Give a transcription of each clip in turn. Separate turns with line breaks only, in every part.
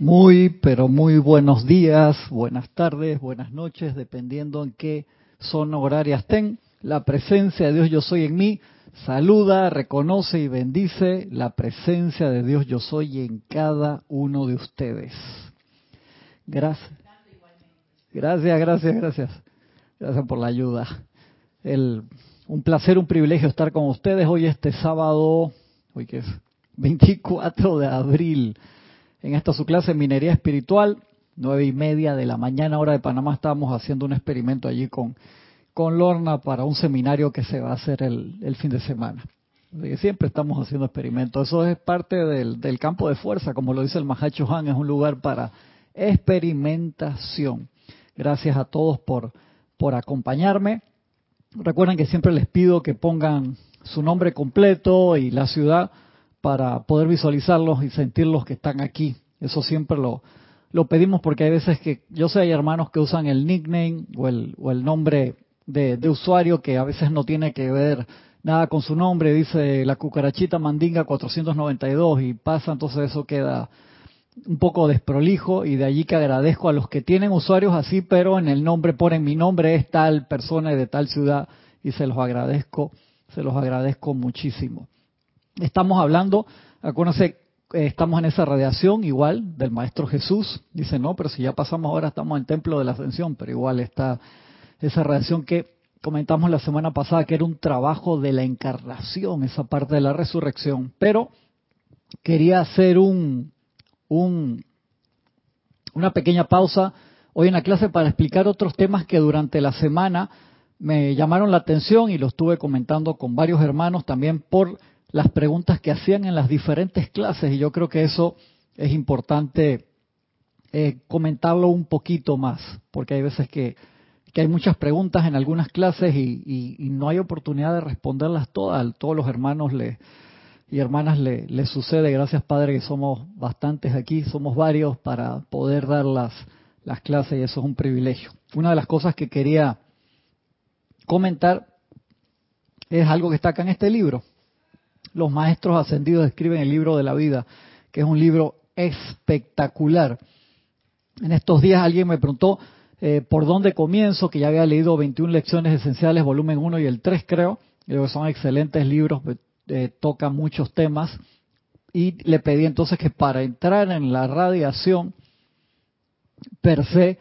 Muy, pero muy buenos días, buenas tardes, buenas noches, dependiendo en qué zona horaria estén. La presencia de Dios yo soy en mí saluda, reconoce y bendice la presencia de Dios yo soy en cada uno de ustedes. Gracias. Gracias, gracias, gracias. Gracias por la ayuda. El, un placer, un privilegio estar con ustedes hoy este sábado, hoy que es 24 de abril en esta su clase Minería Espiritual, nueve y media de la mañana hora de Panamá, estábamos haciendo un experimento allí con, con Lorna para un seminario que se va a hacer el, fin de semana. siempre estamos haciendo experimentos. Eso es parte del, del campo de fuerza, como lo dice el Mahacho Han, es un lugar para experimentación. Gracias a todos por, por acompañarme. Recuerden que siempre les pido que pongan su nombre completo y la ciudad para poder visualizarlos y sentirlos que están aquí. Eso siempre lo, pedimos porque hay veces que yo sé hay hermanos que usan el nickname o el, o el nombre de, de, usuario que a veces no tiene que ver nada con su nombre, dice la cucarachita mandinga 492 y pasa, entonces eso queda un poco desprolijo y de allí que agradezco a los que tienen usuarios así, pero en el nombre ponen mi nombre es tal persona de tal ciudad y se los agradezco, se los agradezco muchísimo. Estamos hablando, acuérdense, eh, estamos en esa radiación igual del Maestro Jesús. Dice, no, pero si ya pasamos ahora, estamos en el Templo de la Ascensión, pero igual está esa radiación que comentamos la semana pasada, que era un trabajo de la encarnación, esa parte de la resurrección. Pero quería hacer un, un, una pequeña pausa hoy en la clase para explicar otros temas que durante la semana me llamaron la atención y los estuve comentando con varios hermanos también por las preguntas que hacían en las diferentes clases y yo creo que eso es importante eh, comentarlo un poquito más, porque hay veces que, hay muchas preguntas en algunas clases y, y, no hay oportunidad de responderlas todas. Todos los hermanos le, y hermanas le, le, sucede, gracias Padre que somos bastantes aquí, somos varios para poder dar las, las clases y eso es un privilegio. Una de las cosas que quería comentar es algo que está acá en este libro, los maestros ascendidos escriben el libro de la vida, que es un libro espectacular. En estos días alguien me preguntó eh, por dónde comienzo, que ya había leído 21 lecciones esenciales, volumen 1 y el 3 creo. Creo que son excelentes libros, eh, tocan muchos temas. Y le pedí entonces que para entrar en la radiación per se,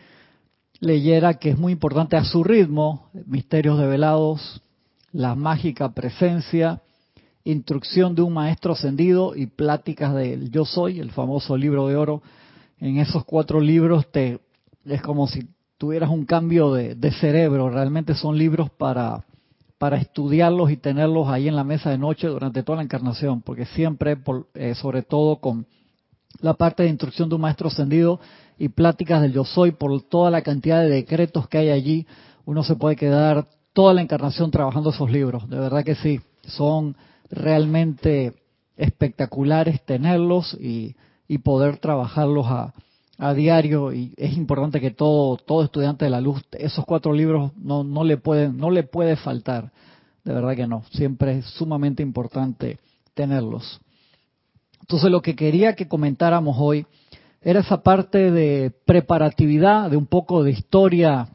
leyera que es muy importante a su ritmo, Misterios develados, la mágica presencia, Instrucción de un Maestro Ascendido y Pláticas del Yo Soy, el famoso libro de oro. En esos cuatro libros te es como si tuvieras un cambio de, cerebro. Realmente son libros para, para estudiarlos y tenerlos ahí en la mesa de noche durante toda la encarnación, porque siempre, eh, sobre todo con la parte de instrucción de un maestro ascendido y pláticas del yo soy, por toda la cantidad de decretos que hay allí, uno se puede quedar toda la encarnación trabajando esos libros. De verdad que sí, son realmente espectaculares tenerlos y, poder trabajarlos a, a, diario. Y es importante que todo todo estudiante de la luz esos cuatro libros no no le pueden no le puede faltar. De verdad que no. Siempre es sumamente importante tenerlos. Entonces lo que quería que comentáramos hoy era esa parte de preparatividad de un poco de historia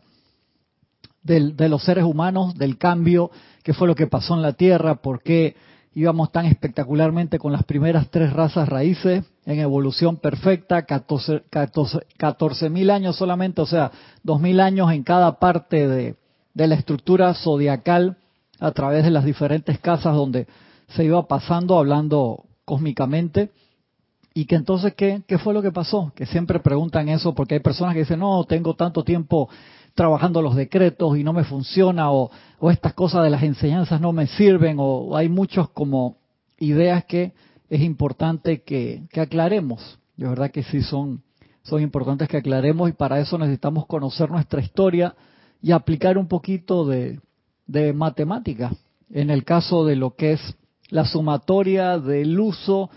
del, de los seres humanos del cambio qué fue lo que pasó en la Tierra por qué íbamos tan espectacularmente con las primeras tres razas raíces en evolución perfecta, 14 mil años solamente, o sea, dos mil años en cada parte de, de la estructura zodiacal a través de las diferentes casas donde se iba pasando, hablando cósmicamente. Y que entonces, ¿qué, ¿qué fue lo que pasó? Que siempre preguntan eso porque hay personas que dicen, no, tengo tanto tiempo trabajando los decretos y no me funciona o, estas cosas de las enseñanzas no me sirven o, hay muchos como ideas que es importante que, aclaremos. De verdad que sí son, son importantes que aclaremos y para eso necesitamos conocer nuestra historia y aplicar un poquito de, de matemática. En el caso de lo que es la sumatoria del uso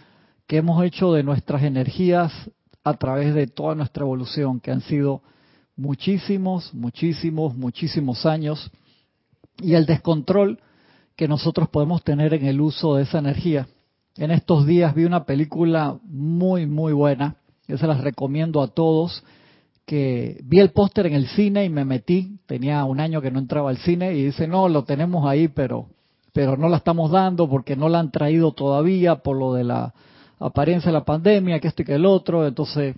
que hemos hecho de nuestras energías a través de toda nuestra evolución, que han sido muchísimos, muchísimos, muchísimos años y el descontrol que nosotros podemos tener en el uso de esa energía. En estos días vi una película muy, muy buena. Yo se las recomiendo a todos que vi el póster en el cine y me metí, tenía un año que no entraba al cine y dice, no, lo tenemos ahí, pero, pero no la estamos dando porque no la han traído todavía por lo de la apariencia de la pandemia, que esto y que el otro, entonces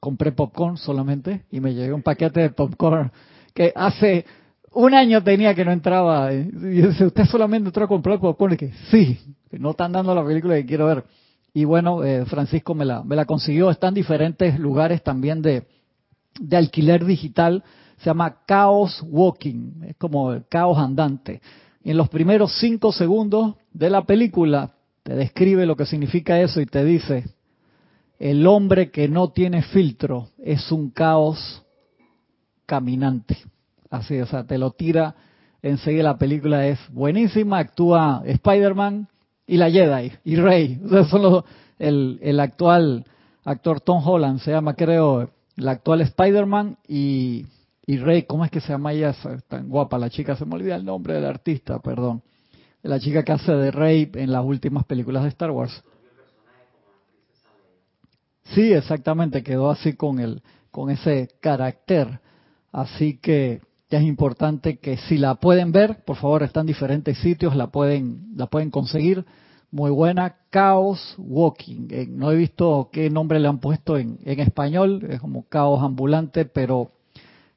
compré popcorn solamente y me llevé un paquete de popcorn que hace un año tenía que no entraba. Y dice, ¿usted solamente entró a comprar popcorn? Y que sí, no están dando la película que quiero ver. Y bueno, eh, Francisco me la, consiguió. Está en diferentes lugares también de, de alquiler digital. Se llama Chaos Walking. Es como el caos andante. Y en los primeros cinco segundos de la película te describe lo que significa eso y te dice, el hombre que no tiene filtro es un caos caminante. Así, o sea, te lo tira enseguida. La película es buenísima, actúa Spider-Man y la Jedi y Rey. O sea, son los, el, el actual actor Tom Holland, se llama creo, el actual Spider-Man y, y Rey, ¿cómo es que se llama ella? Tan guapa la chica, se me olvida el nombre del artista, perdón. La chica que hace de Rey en las últimas películas de Star Wars. Sí, exactamente, quedó así con el, con ese carácter. Así que es importante que si la pueden ver, por favor, están en diferentes sitios, la pueden, la pueden conseguir. Muy buena, Chaos Walking. Eh, no he visto qué nombre le han puesto en, en español, es como Caos Ambulante, pero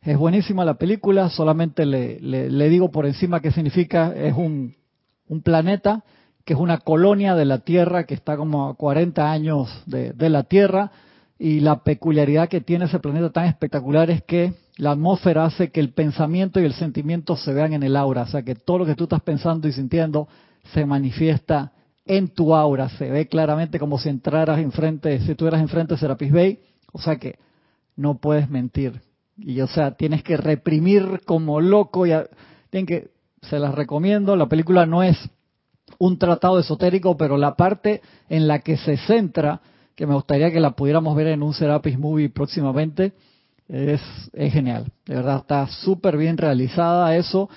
es buenísima la película. Solamente le, le, digo por encima qué significa. Es un, un planeta que es una colonia de la Tierra que está como a 40 años de, la Tierra y la peculiaridad que tiene ese planeta tan espectacular es que la atmósfera hace que el pensamiento y el sentimiento se vean en el aura, o sea que todo lo que tú estás pensando y sintiendo se manifiesta en tu aura, se ve claramente como si entraras enfrente, si estuvieras enfrente de Serapis Bay, o sea que no puedes mentir. Y o sea, tienes que reprimir como loco y tienen que se las recomiendo, la película no es un tratado esotérico, pero la parte en la que se centra, que me gustaría que la pudiéramos ver en un Serapis Movie próximamente, es, es genial. De verdad, está súper bien realizada eso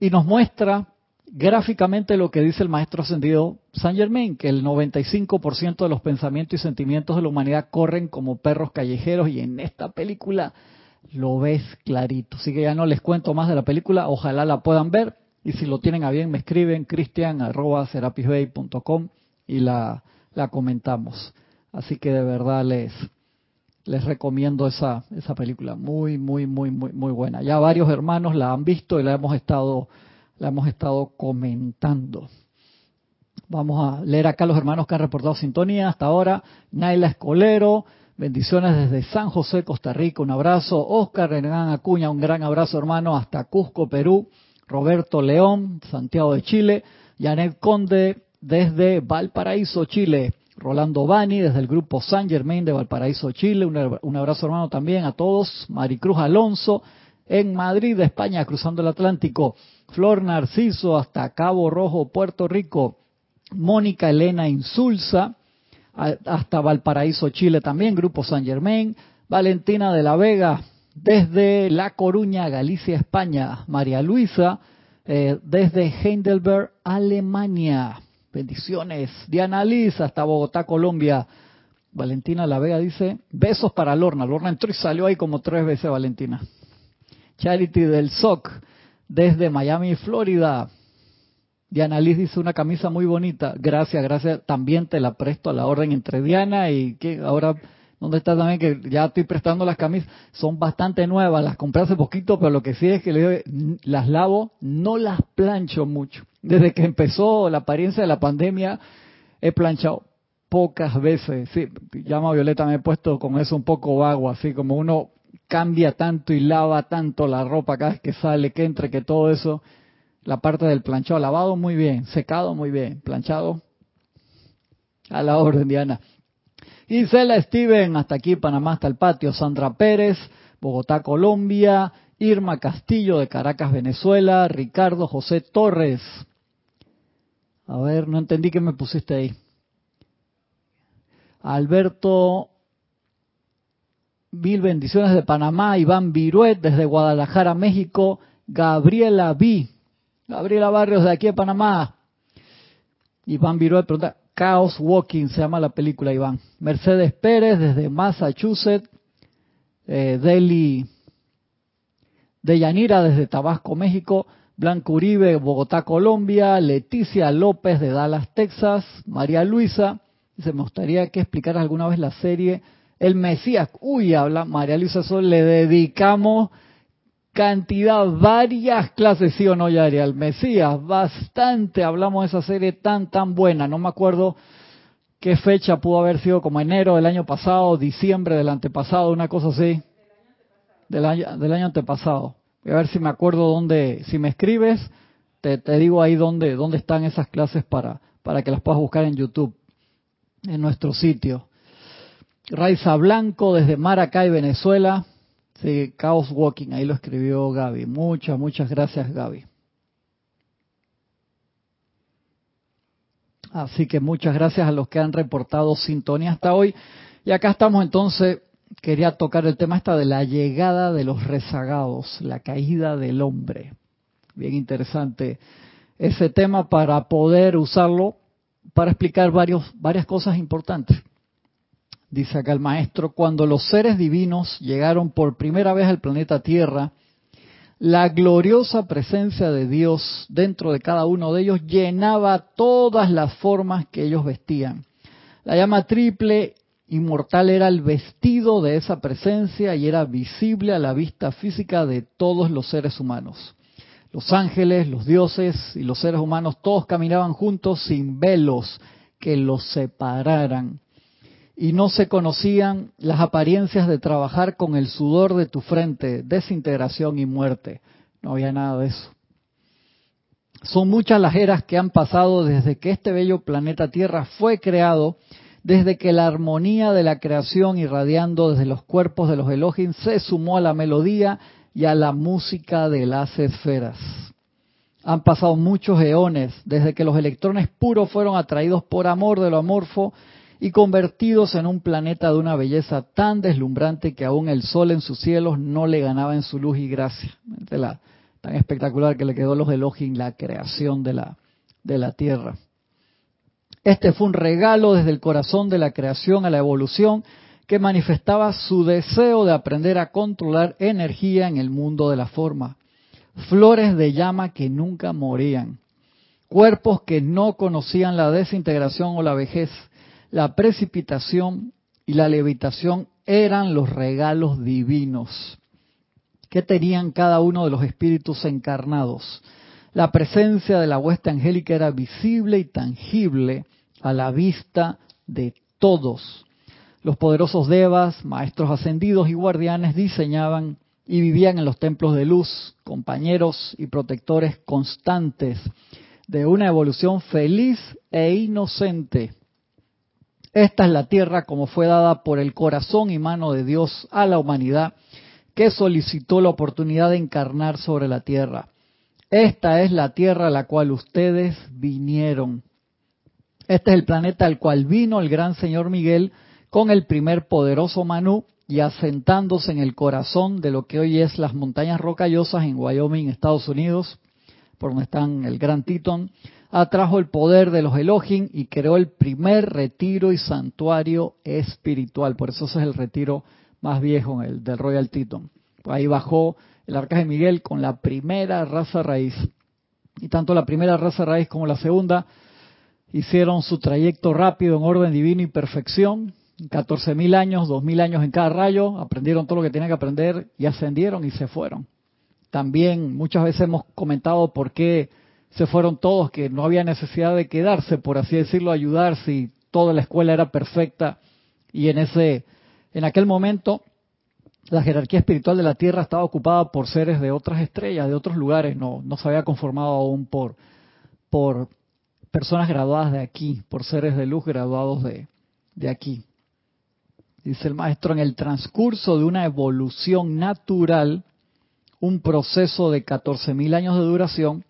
y nos muestra gráficamente lo que dice el maestro ascendido Saint Germain, que el 95% de los pensamientos y sentimientos de la humanidad corren como perros callejeros y en esta película lo ves clarito. Así que ya no les cuento más de la película, ojalá la puedan ver y si lo tienen a bien me escriben cristian.com y la, la comentamos. Así que de verdad les, les recomiendo esa, esa película. Muy, muy, muy, muy, muy buena. Ya varios hermanos la han visto y la hemos estado, la hemos estado comentando. Vamos a leer acá los hermanos que han reportado sintonía hasta ahora. Naila Escolero, bendiciones desde San José, Costa Rica, un abrazo. Oscar Renán Acuña, un gran abrazo hermano hasta Cusco, Perú. Roberto León, Santiago de Chile, Janet Conde desde Valparaíso, Chile, Rolando Bani desde el grupo San Germain de Valparaíso, Chile, un, abrazo hermano también a todos, Maricruz Alonso en Madrid, España, cruzando el Atlántico, Flor Narciso hasta Cabo Rojo, Puerto Rico, Mónica Elena Insulza hasta Valparaíso, Chile también, Grupo San Germain, Valentina de la Vega desde La Coruña, Galicia, España. María Luisa, eh, desde Heidelberg, Alemania. Bendiciones. Diana Liz, hasta Bogotá, Colombia. Valentina La Vega dice, besos para Lorna. Lorna entró y salió ahí como tres veces, Valentina. Charity del SOC, desde Miami, Florida. Diana Liz dice una camisa muy bonita. Gracias, gracias. También te la presto a la orden entre Diana y que ahora ¿Dónde está también que ya estoy prestando las camisas? Son bastante nuevas, las compré hace poquito, pero lo que sí es que las lavo, no las plancho mucho. Desde que empezó la apariencia de la pandemia, he planchado pocas veces. Sí, llama Violeta, me he puesto con eso un poco vago, así como uno cambia tanto y lava tanto la ropa cada vez que sale, que entre, que todo eso. La parte del planchado, lavado muy bien, secado muy bien, planchado a la orden, Diana. Isela Steven, hasta aquí Panamá, hasta el patio. Sandra Pérez, Bogotá, Colombia. Irma Castillo de Caracas, Venezuela. Ricardo José Torres. A ver, no entendí qué me pusiste ahí. Alberto, mil bendiciones de Panamá. Iván Viruet desde Guadalajara, México. Gabriela B. Gabriela Barrios de aquí de Panamá. Iván Viruet pregunta, Chaos Walking se llama la película, Iván. Mercedes Pérez desde Massachusetts. Eh, Deli de Yanira desde Tabasco, México. Blanco Uribe, Bogotá, Colombia. Leticia López de Dallas, Texas. María Luisa. Dice, me gustaría que explicaras alguna vez la serie El Mesías. Uy, habla María Luisa Sol. Le dedicamos cantidad, varias clases, sí o no, Yari, al Mesías, bastante hablamos de esa serie tan, tan buena, no me acuerdo qué fecha pudo haber sido, como enero del año pasado, diciembre del antepasado, una cosa así, del año, del año antepasado. Voy a ver si me acuerdo dónde, si me escribes, te, te digo ahí dónde, dónde están esas clases para, para que las puedas buscar en YouTube, en nuestro sitio. Raiza Blanco desde Maracay, Venezuela. Sí, Chaos Walking, ahí lo escribió Gaby. Muchas, muchas gracias Gaby. Así que muchas gracias a los que han reportado sintonía hasta hoy. Y acá estamos entonces, quería tocar el tema esta de la llegada de los rezagados, la caída del hombre. Bien interesante ese tema para poder usarlo para explicar varios, varias cosas importantes dice acá el maestro, cuando los seres divinos llegaron por primera vez al planeta Tierra, la gloriosa presencia de Dios dentro de cada uno de ellos llenaba todas las formas que ellos vestían. La llama triple inmortal era el vestido de esa presencia y era visible a la vista física de todos los seres humanos. Los ángeles, los dioses y los seres humanos todos caminaban juntos sin velos que los separaran y no se conocían las apariencias de trabajar con el sudor de tu frente, desintegración y muerte. No había nada de eso. Son muchas las eras que han pasado desde que este bello planeta Tierra fue creado, desde que la armonía de la creación irradiando desde los cuerpos de los Elohim se sumó a la melodía y a la música de las esferas. Han pasado muchos eones desde que los electrones puros fueron atraídos por amor de lo amorfo y convertidos en un planeta de una belleza tan deslumbrante que aún el sol en sus cielos no le ganaba en su luz y gracia. la, tan espectacular que le quedó los Elohim la creación de la, de la tierra. Este fue un regalo desde el corazón de la creación a la evolución que manifestaba su deseo de aprender a controlar energía en el mundo de la forma. Flores de llama que nunca morían. Cuerpos que no conocían la desintegración o la vejez la precipitación y la levitación eran los regalos divinos que tenían cada uno de los espíritus encarnados. La presencia de la hueste angélica era visible y tangible a la vista de todos. Los poderosos devas, maestros ascendidos y guardianes diseñaban y vivían en los templos de luz, compañeros y protectores constantes de una evolución feliz e inocente esta es la tierra como fue dada por el corazón y mano de Dios a la humanidad que solicitó la oportunidad de encarnar sobre la tierra. Esta es la tierra a la cual ustedes vinieron. Este es el planeta al cual vino el gran señor Miguel con el primer poderoso Manú y asentándose en el corazón de lo que hoy es las montañas rocallosas en Wyoming, Estados Unidos, por donde están el Gran Teton, atrajo el poder de los Elohim y creó el primer retiro y santuario espiritual. Por eso ese es el retiro más viejo, el del Royal Teton. Ahí bajó el arcángel Miguel con la primera raza raíz. Y tanto la primera raza raíz como la segunda hicieron su trayecto rápido en orden divino y perfección. 14.000 años, 2.000 años en cada rayo, aprendieron todo lo que tenían que aprender y ascendieron y se fueron. También muchas veces hemos comentado por qué se fueron todos, que no había necesidad de quedarse, por así decirlo, ayudar si toda la escuela era perfecta y en ese, en aquel momento, la jerarquía espiritual de la Tierra estaba ocupada por seres de otras estrellas, de otros lugares, no, no se había conformado aún por, por personas graduadas de aquí, por seres de luz graduados de, de aquí. Dice el maestro, en el transcurso de una evolución natural, un proceso de 14.000 años de duración,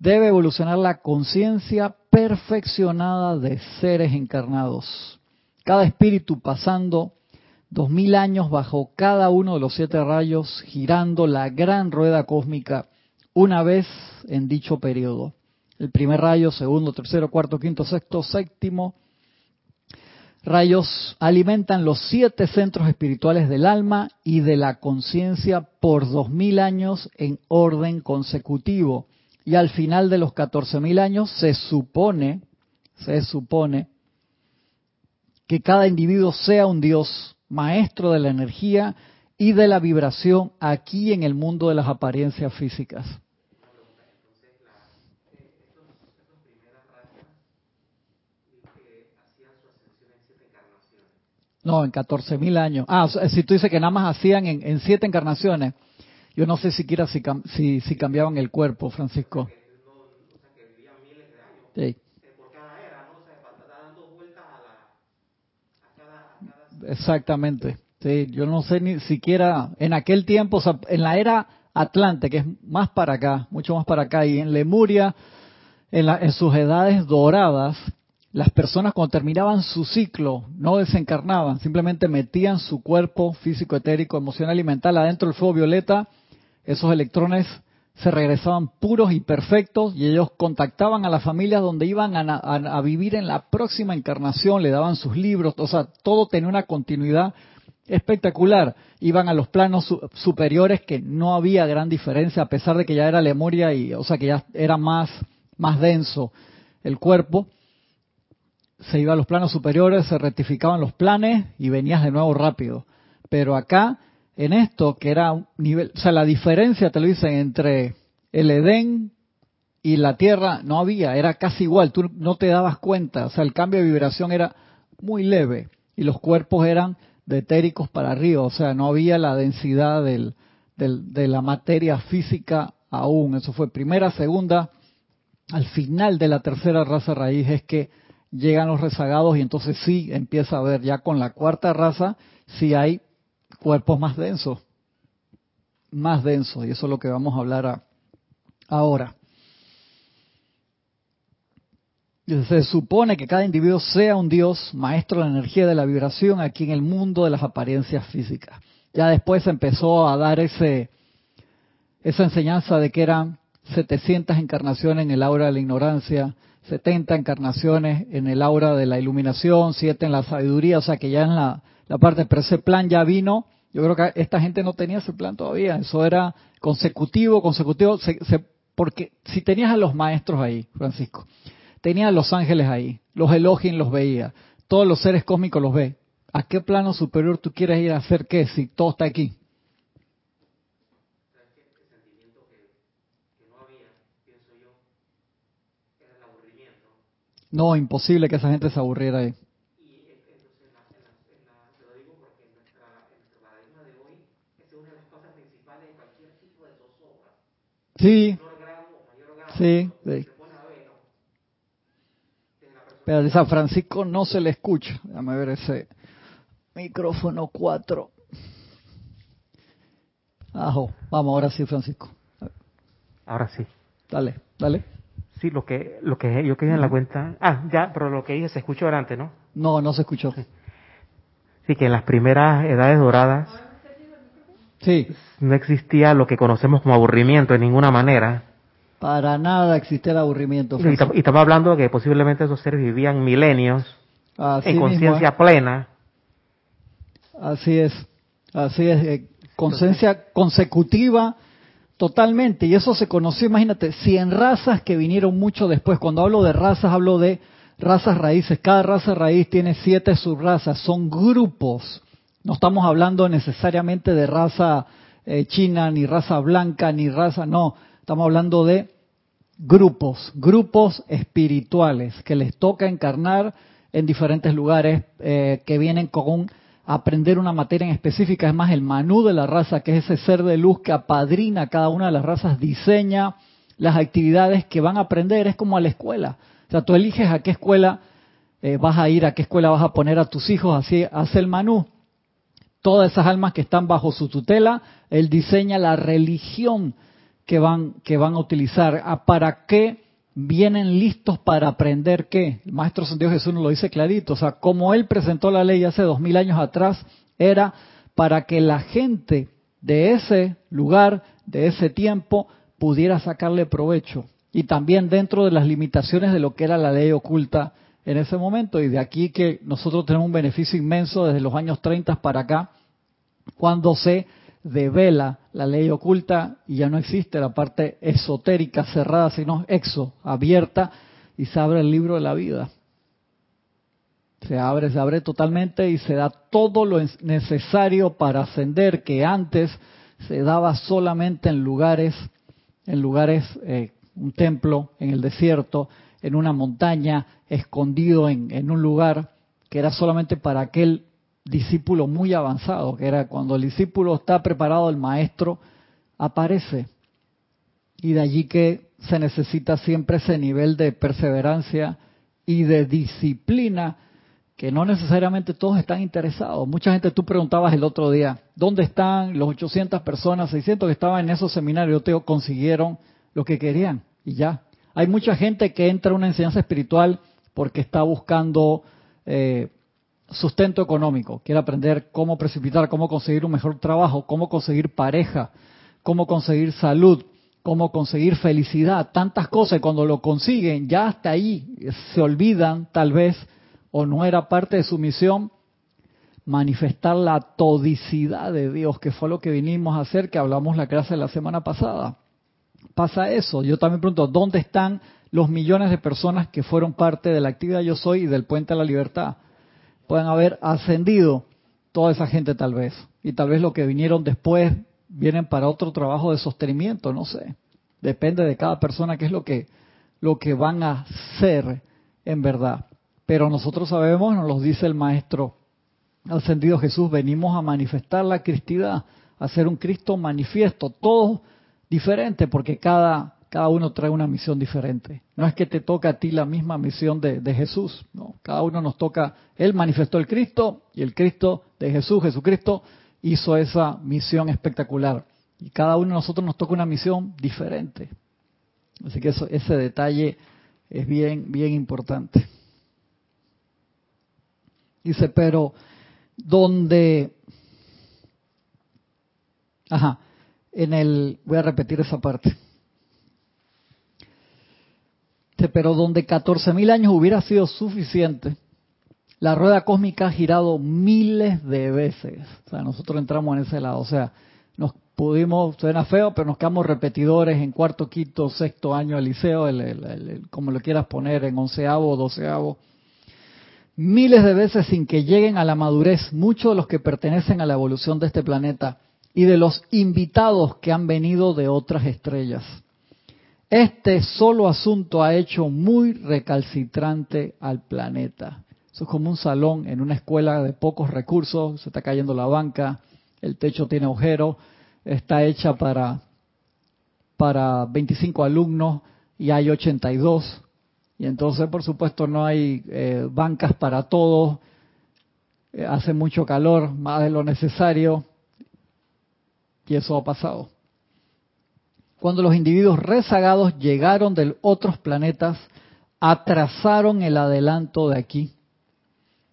debe evolucionar la conciencia perfeccionada de seres encarnados. Cada espíritu pasando dos mil años bajo cada uno de los siete rayos, girando la gran rueda cósmica una vez en dicho periodo. El primer rayo, segundo, tercero, cuarto, quinto, sexto, séptimo. Rayos alimentan los siete centros espirituales del alma y de la conciencia por dos mil años en orden consecutivo. Y al final de los catorce mil años se supone, se supone, que cada individuo sea un Dios, maestro de la energía y de la vibración aquí en el mundo de las apariencias físicas. No, en 14.000 años. Ah, si tú dices que nada más hacían en, siete encarnaciones, yo no sé siquiera si, si, si cambiaban el cuerpo, Francisco. Sí. Exactamente. Sí, yo no sé ni siquiera en aquel tiempo, o sea, en la era Atlante, que es más para acá, mucho más para acá, y en Lemuria, en, en sus edades doradas, las personas cuando terminaban su ciclo no desencarnaban, simplemente metían su cuerpo físico, etérico, emocional y mental adentro del fuego violeta, esos electrones se regresaban puros y perfectos y ellos contactaban a las familias donde iban a, vivir en la próxima encarnación, le daban sus libros, o sea, todo tenía una continuidad espectacular. Iban a los planos superiores que no había gran diferencia a pesar de que ya era Lemuria y, o sea, que ya era más, más denso el cuerpo se iba a los planos superiores, se rectificaban los planes y venías de nuevo rápido. Pero acá, en esto, que era un nivel, o sea, la diferencia, te lo dicen, entre el Edén y la Tierra no había, era casi igual, tú no te dabas cuenta, o sea, el cambio de vibración era muy leve y los cuerpos eran de etéricos para arriba, o sea, no había la densidad del, del, de la materia física aún. Eso fue primera, segunda, al final de la tercera raza raíz es que llegan los rezagados y entonces sí empieza a ver ya con la cuarta raza si hay cuerpos más densos, más densos, y eso es lo que vamos a hablar ahora. Se supone que cada individuo sea un Dios, maestro de la energía de la vibración aquí en el mundo de las apariencias físicas. Ya después empezó a dar ese, esa enseñanza de que eran 700 encarnaciones en el aura de la ignorancia, 70 encarnaciones en el aura de la iluminación, 7 en la sabiduría, o sea que ya en la, parte, pero ese plan ya vino, yo creo que esta gente no tenía ese plan todavía, eso era consecutivo, consecutivo, porque si tenías a los maestros ahí, Francisco, tenías a los ángeles ahí, los Elohim los veía, todos los seres cósmicos los ve, ¿a qué plano superior tú quieres ir a hacer qué si todo está aquí? No, imposible que esa gente se aburriera ahí. Y entonces, en la, en la, te lo digo porque en, nuestra, en nuestro paradigma de hoy, es una de las cosas principales de cualquier tipo de zozobra. Sí. Grado, mayor grado, sí, sí. Pero de San Francisco no se le escucha. Déjame ver ese micrófono 4. Ajo. Vamos, ahora sí, Francisco.
Ahora sí.
Dale, dale.
Sí, lo que, lo que yo quedé en la cuenta. Ah, ya, pero lo que dije se escuchó antes, ¿no?
No, no se escuchó.
Sí, que en las primeras edades doradas
sí.
no existía lo que conocemos como aburrimiento de ninguna manera.
Para nada existía el aburrimiento.
Y, estamos hablando de que posiblemente esos seres vivían milenios en conciencia ¿eh? plena.
Así es, así es, eh, conciencia consecutiva Totalmente, y eso se conoció, imagínate, 100 razas que vinieron mucho después. Cuando hablo de razas, hablo de razas raíces. Cada raza raíz tiene siete subrazas, son grupos. No estamos hablando necesariamente de raza eh, china, ni raza blanca, ni raza, no. Estamos hablando de grupos, grupos espirituales que les toca encarnar en diferentes lugares, eh, que vienen con un aprender una materia en específica, es más el manú de la raza, que es ese ser de luz que apadrina cada una de las razas, diseña las actividades que van a aprender, es como a la escuela. O sea, tú eliges a qué escuela eh, vas a ir, a qué escuela vas a poner a tus hijos, así hace el manú. Todas esas almas que están bajo su tutela, él diseña la religión que van, que van a utilizar. Ah, ¿Para qué? vienen listos para aprender qué. El Maestro Santiago Jesús nos lo dice clarito. O sea, como Él presentó la ley hace dos mil años atrás, era para que la gente de ese lugar, de ese tiempo, pudiera sacarle provecho y también dentro de las limitaciones de lo que era la ley oculta en ese momento. Y de aquí que nosotros tenemos un beneficio inmenso desde los años 30 para acá, cuando se devela la ley oculta y ya no existe la parte esotérica cerrada, sino exo, abierta, y se abre el libro de la vida. Se abre, se abre totalmente y se da todo lo necesario para ascender que antes se daba solamente en lugares, en lugares, eh, un templo en el desierto, en una montaña, escondido en, un lugar que era solamente para aquel discípulo muy avanzado, que era cuando el discípulo está preparado, el maestro aparece. Y de allí que se necesita siempre ese nivel de perseverancia y de disciplina que no necesariamente todos están interesados. Mucha gente, tú preguntabas el otro día, ¿dónde están los 800 personas, 600 que estaban en esos seminarios? Te consiguieron lo que querían y ya. Hay mucha gente que entra a una enseñanza espiritual porque está buscando eh, sustento económico, quiere aprender cómo precipitar, cómo conseguir un mejor trabajo, cómo conseguir pareja, cómo conseguir salud, cómo conseguir felicidad, tantas cosas. Cuando lo consiguen, ya hasta ahí se olvidan, tal vez, o no era parte de su misión, manifestar la todicidad de Dios, que fue lo que vinimos a hacer, que hablamos la clase la semana pasada. Pasa eso. Yo también pregunto, ¿dónde están los millones de personas que fueron parte de la actividad Yo Soy y del Puente a la Libertad? pueden haber ascendido toda esa gente tal vez. Y tal vez lo que vinieron después vienen para otro trabajo de sostenimiento, no sé. Depende de cada persona qué es lo que, lo que van a hacer en verdad. Pero nosotros sabemos, nos lo dice el Maestro ascendido Jesús, venimos a manifestar la cristidad, a ser un Cristo manifiesto, todo diferente, porque cada cada uno trae una misión diferente. No es que te toca a ti la misma misión de, Jesús, no. Cada uno nos toca, Él manifestó el Cristo y el Cristo de Jesús, Jesucristo, hizo esa misión espectacular. Y cada uno de nosotros nos toca una misión diferente. Así que eso, ese detalle es bien, bien importante. Dice, pero donde, ajá, en el, voy a repetir esa parte pero donde 14.000 años hubiera sido suficiente, la rueda cósmica ha girado miles de veces. O sea, nosotros entramos en ese lado. O sea, nos pudimos, suena feo, pero nos quedamos repetidores en cuarto, quinto, sexto año del liceo, como lo quieras poner, en onceavo doceavo. Miles de veces sin que lleguen a la madurez muchos de los que pertenecen a la evolución de este planeta y de los invitados que han venido de otras estrellas. Este solo asunto ha hecho muy recalcitrante al planeta. Eso es como un salón en una escuela de pocos recursos, se está cayendo la banca, el techo tiene agujero, está hecha para, para 25 alumnos y hay 82. Y entonces, por supuesto, no hay eh, bancas para todos, eh, hace mucho calor, más de lo necesario, y eso ha pasado cuando los individuos rezagados llegaron de otros planetas, atrasaron el adelanto de aquí,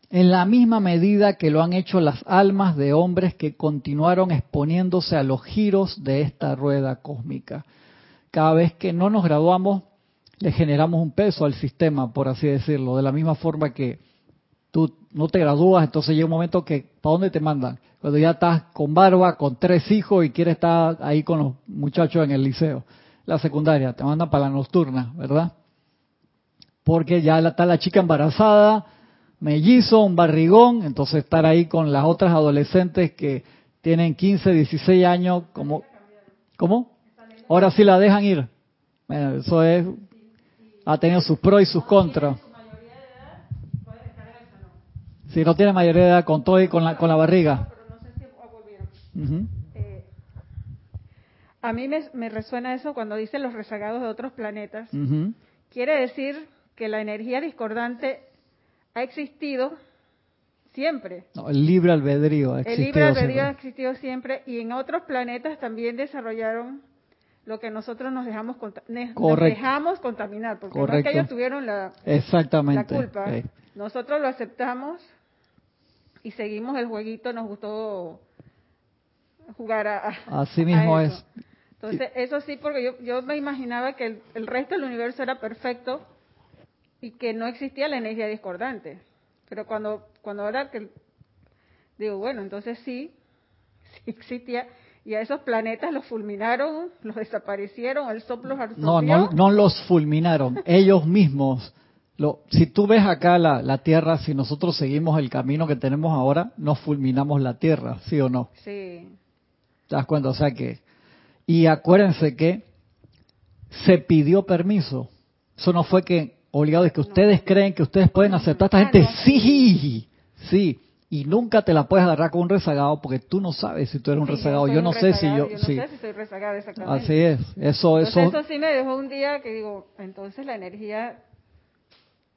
en la misma medida que lo han hecho las almas de hombres que continuaron exponiéndose a los giros de esta rueda cósmica. Cada vez que no nos graduamos, le generamos un peso al sistema, por así decirlo, de la misma forma que tú no te gradúas, entonces llega un momento que, ¿para dónde te mandan? Cuando ya estás con barba, con tres hijos y quieres estar ahí con los muchachos en el liceo, la secundaria, te mandan para la nocturna, ¿verdad? Porque ya está la chica embarazada, mellizo, un barrigón, entonces estar ahí con las otras adolescentes que tienen 15, 16 años, como, ¿cómo? Ahora sí la dejan ir. Bueno, eso es, ha tenido sus pros y sus contras. Si no tiene mayoría de edad con todo y con la, con la barriga.
Eh, a mí me, resuena eso cuando dicen los rezagados de otros planetas. Quiere decir que la energía discordante ha existido siempre.
No, el libre albedrío ha existido
El libre albedrío ha existido siempre y en otros planetas también desarrollaron lo que nosotros nos dejamos, dejamos contaminar, porque no es que ellos tuvieron la,
Exactamente.
la culpa. Nosotros lo aceptamos y seguimos el jueguito, nos gustó jugar a,
así mismo es
Entonces, eso sí, porque yo, yo me imaginaba que el, resto del universo era perfecto y que no existía la energía discordante. Pero cuando, cuando ahora que digo, bueno, entonces sí, sí existía, y a esos planetas los fulminaron, los desaparecieron, el soplo los
absorbió. No, no, no los fulminaron, ellos mismos. Lo, si tú ves acá la, la, Tierra, si nosotros seguimos el camino que tenemos ahora, nos fulminamos la Tierra, ¿sí o no?
Sí.
¿Te das cuenta? O sea que y acuérdense que se pidió permiso. Eso no fue que obligado, es que ustedes creen que ustedes pueden aceptar a esta gente. Sí, sí. Y nunca te la puedes agarrar con un rezagado porque tú no sabes si tú eres un rezagado. Yo, no sé si yo.
yo
no
sé si soy rezagado exactamente.
Así es. Eso, eso.
eso sí me dejó un día que digo, entonces la energía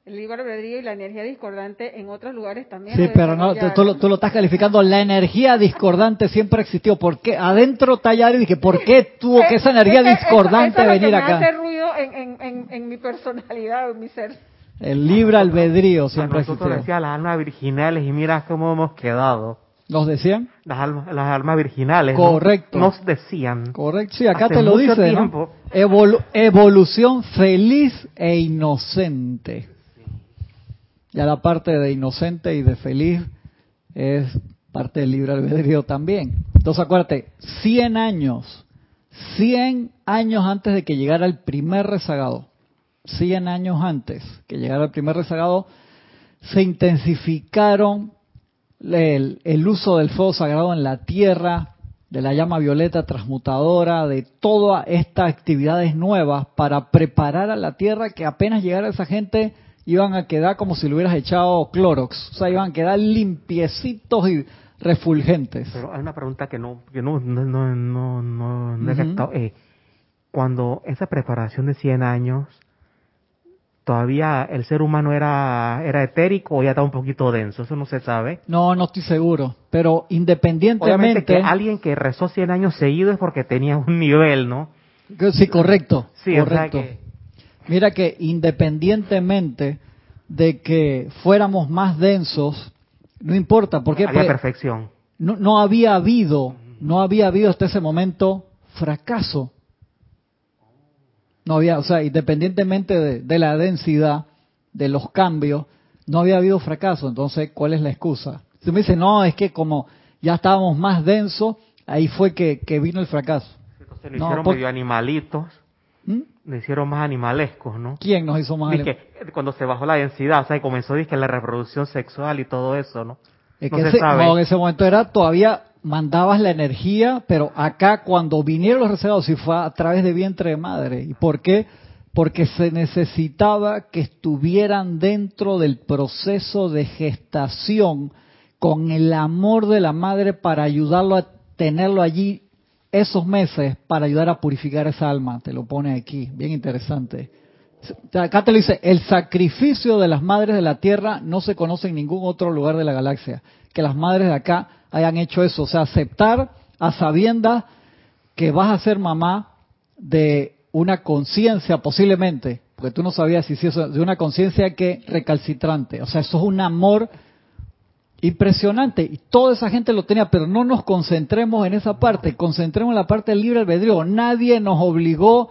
el libre albedrío y la energía discordante en otros lugares también.
Sí, pero no, tú, lo, tú, lo, estás calificando, la energía discordante siempre existió. ¿Por qué? Adentro tallar y dije, ¿por qué tuvo que esa energía discordante venir acá?
Me hace ruido en, en, en, mi personalidad, en mi ser.
El libre albedrío siempre existió.
decía las almas virginales y mira cómo hemos quedado.
¿Nos decían?
Las almas, las almas virginales.
Correcto.
Nos decían.
Correcto. Sí, acá te lo dice. evolución feliz e inocente. Ya la parte de inocente y de feliz es parte del libre albedrío también. Entonces acuérdate, 100 años, 100 años antes de que llegara el primer rezagado, 100 años antes que llegara el primer rezagado, se intensificaron el, el uso del fuego sagrado en la tierra, de la llama violeta transmutadora, de todas estas actividades nuevas para preparar a la tierra que apenas llegara esa gente iban a quedar como si le hubieras echado Clorox, o sea, iban a quedar limpiecitos y refulgentes.
Pero hay una pregunta que no, que no, no, no, no, no he eh, cuando esa preparación de 100 años, todavía el ser humano era, era etérico o ya estaba un poquito denso, eso no se sabe.
No, no estoy seguro, pero independientemente...
que alguien que rezó 100 años seguidos es porque tenía un nivel, ¿no?
Sí, correcto.
Sí,
correcto.
O sea que
Mira que independientemente de que fuéramos más densos, no importa, porque
había perfección.
No, no, había habido, no había habido hasta ese momento fracaso. No había, o sea, independientemente de, la densidad, de los cambios, no había habido fracaso. Entonces, ¿cuál es la excusa? Si me dice, no, es que como ya estábamos más densos, ahí fue que, vino el fracaso.
Entonces lo hicieron medio animalitos. ¿Mm? le hicieron más animalescos, ¿no?
¿Quién nos hizo más
animalescos? Cuando se bajó la densidad, o sea, y comenzó que la reproducción sexual y todo eso, ¿no?
Es que ese, en ese momento era todavía mandabas la energía, pero acá cuando vinieron los rezagados, si fue a través de vientre de madre. ¿Y por qué? Porque se necesitaba que estuvieran dentro del proceso de gestación con el amor de la madre para ayudarlo a tenerlo allí esos meses para ayudar a purificar esa alma. Te lo pone aquí, bien interesante. Acá te lo dice, el sacrificio de las madres de la tierra no se conoce en ningún otro lugar de la galaxia. Que las madres de acá hayan hecho eso, o sea, aceptar a sabiendas que vas a ser mamá de una conciencia posiblemente, porque tú no sabías si eso, de una conciencia que recalcitrante. O sea, eso es un amor Impresionante. Y toda esa gente lo tenía, pero no nos concentremos en esa parte, concentremos en la parte del libre albedrío. Nadie nos obligó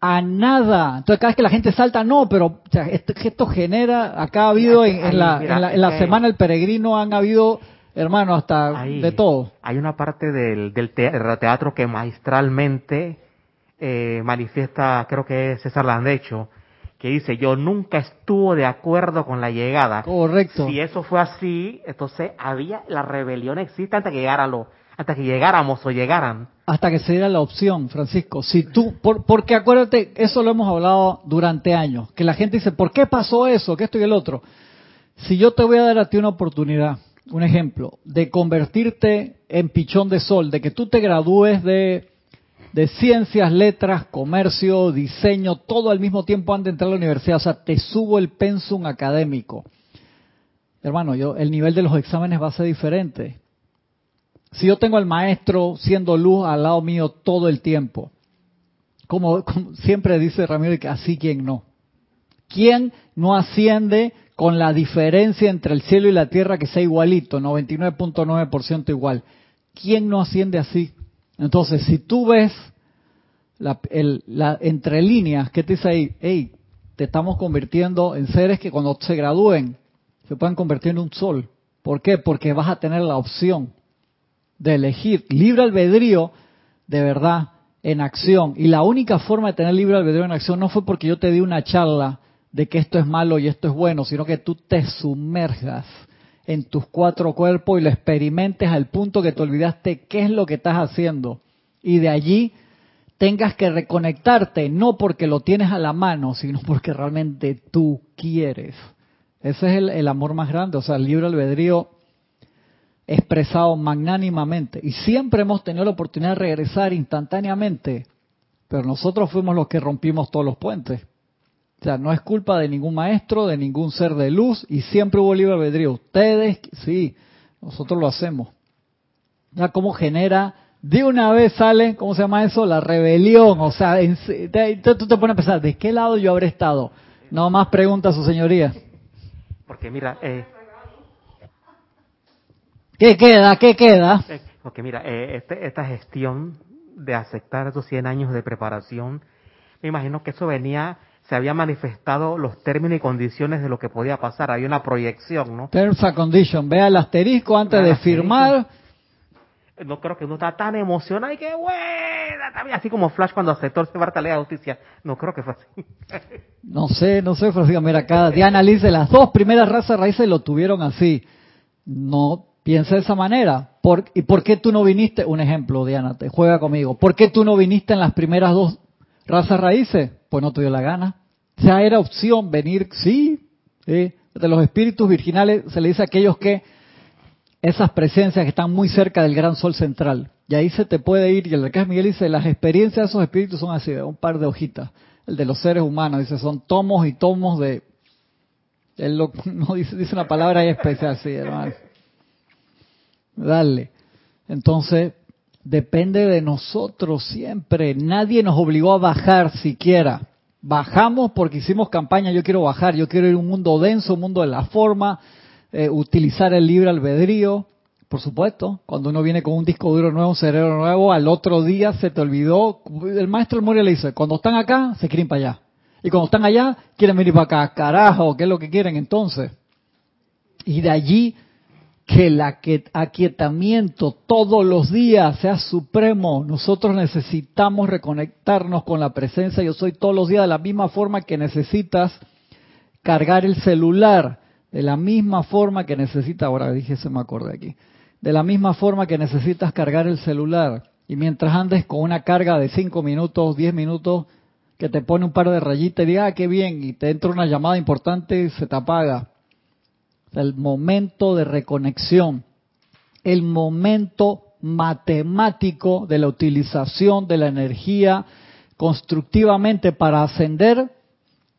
a nada. Entonces cada vez que la gente salta, no, pero esto, genera, acá ha habido en, la, en, la, semana el peregrino han habido, hermano, hasta de todo.
Hay una parte del, del teatro que maestralmente eh, manifiesta, creo que es César Landecho, que dice, yo nunca estuvo de acuerdo con la llegada.
Correcto.
Si eso fue así, entonces había, la rebelión existe hasta que llegara lo, hasta que llegáramos o llegaran.
Hasta que se diera la opción, Francisco. Si tú, por, porque acuérdate, eso lo hemos hablado durante años, que la gente dice, ¿por qué pasó eso? ¿Qué esto y el otro? Si yo te voy a dar a ti una oportunidad, un ejemplo, de convertirte en pichón de sol, de que tú te gradúes de de ciencias, letras, comercio, diseño, todo al mismo tiempo antes de entrar a la universidad. O sea, te subo el pensum académico. Hermano, yo, el nivel de los exámenes va a ser diferente. Si yo tengo al maestro siendo luz al lado mío todo el tiempo, como, siempre dice Ramiro, así quien no. ¿Quién no asciende con la diferencia entre el cielo y la tierra que sea igualito, 99.9% igual? ¿Quién no asciende así? Entonces, si tú ves la, entre líneas, ¿qué te dice ahí? Hey, te estamos convirtiendo en seres que cuando se gradúen se puedan convertir en un sol. ¿Por qué? Porque vas a tener la opción de elegir libre albedrío de verdad en acción. Y la única forma de tener libre albedrío en acción no fue porque yo te di una charla de que esto es malo y esto es bueno, sino que tú te sumergas en tus cuatro cuerpos y lo experimentes al punto que te olvidaste qué es lo que estás haciendo. Y de allí tengas que reconectarte, no porque lo tienes a la mano, sino porque realmente tú quieres. Ese es el, amor más grande, o sea, el libre albedrío expresado magnánimamente. Y siempre hemos tenido la oportunidad de regresar instantáneamente, pero nosotros fuimos los que rompimos todos los puentes. O sea, no es culpa de ningún maestro, de ningún ser de luz, y siempre hubo libre albedrío. Ustedes, sí, nosotros lo hacemos. Ya cómo genera, de una vez sale, ¿cómo se llama eso? La rebelión. O sea, tú te pones a pensar, ¿de qué lado yo habré estado? No más preguntas, su señoría.
Porque mira, eh,
¿qué queda? ¿Qué queda?
Eh, porque mira, eh, este, esta gestión de aceptar esos 100 años de preparación, me imagino que eso venía se había manifestado los términos y condiciones de lo que podía pasar. Hay una proyección, ¿no?
Terms and condition. Vea el asterisco antes de firmar.
No creo que uno está tan emocionado y que también así como Flash cuando aceptó el Bartalea de Justicia. No creo que fue así.
no sé, no sé, Francisco. Mira, acá Diana dice, las dos primeras razas raíces lo tuvieron así. No piensa de esa manera. ¿Por, ¿Y por qué tú no viniste? Un ejemplo, Diana, te juega conmigo. ¿Por qué tú no viniste en las primeras dos razas raíces? Pues no te dio la gana. Ya era opción venir, sí, de los espíritus virginales se le dice a aquellos que esas presencias que están muy cerca del gran sol central. Y ahí se te puede ir, y el de Miguel dice, las experiencias de esos espíritus son así, de un par de hojitas. El de los seres humanos, dice, son tomos y tomos de... Él no dice, dice una palabra ahí especial, sí, hermano. Dale. Entonces, depende de nosotros siempre. Nadie nos obligó a bajar siquiera. Bajamos porque hicimos campaña, yo quiero bajar, yo quiero ir a un mundo denso, un mundo de la forma, eh, utilizar el libre albedrío. Por supuesto, cuando uno viene con un disco duro nuevo, un cerebro nuevo, al otro día se te olvidó. El maestro Moria le dice, cuando están acá, se quieren para allá. Y cuando están allá, quieren venir para acá. Carajo, ¿qué es lo que quieren entonces? Y de allí que el aquietamiento todos los días sea supremo. Nosotros necesitamos reconectarnos con la presencia. Yo soy todos los días de la misma forma que necesitas cargar el celular, de la misma forma que necesitas, ahora dije, se me acordé aquí, de la misma forma que necesitas cargar el celular. Y mientras andes con una carga de 5 minutos, 10 minutos, que te pone un par de rayitas y diga, ah, qué bien, y te entra una llamada importante y se te apaga el momento de reconexión, el momento matemático de la utilización de la energía constructivamente para ascender,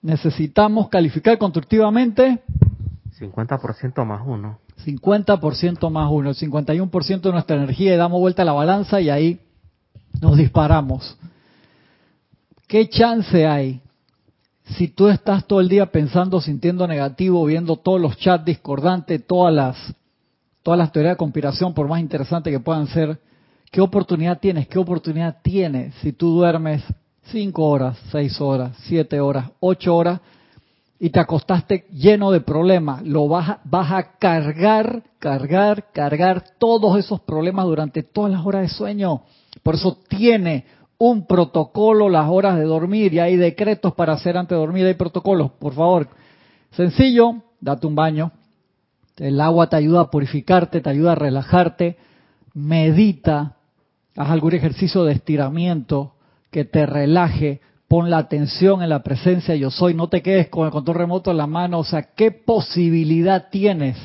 necesitamos calificar constructivamente
50% más uno.
50% más uno, el 51% de nuestra energía y damos vuelta a la balanza y ahí nos disparamos. ¿Qué chance hay si tú estás todo el día pensando, sintiendo negativo, viendo todos los chats discordantes, todas las, todas las teorías de conspiración, por más interesantes que puedan ser, ¿qué oportunidad tienes? ¿Qué oportunidad tienes si tú duermes cinco horas, seis horas, siete horas, ocho horas y te acostaste lleno de problemas? Lo vas vas a cargar, cargar, cargar todos esos problemas durante todas las horas de sueño. Por eso tiene un protocolo las horas de dormir y hay decretos para hacer antes de dormir, hay protocolos, por favor. Sencillo, date un baño. El agua te ayuda a purificarte, te ayuda a relajarte. Medita, haz algún ejercicio de estiramiento que te relaje. Pon la atención en la presencia yo soy. No te quedes con el control remoto en la mano. O sea, ¿qué posibilidad tienes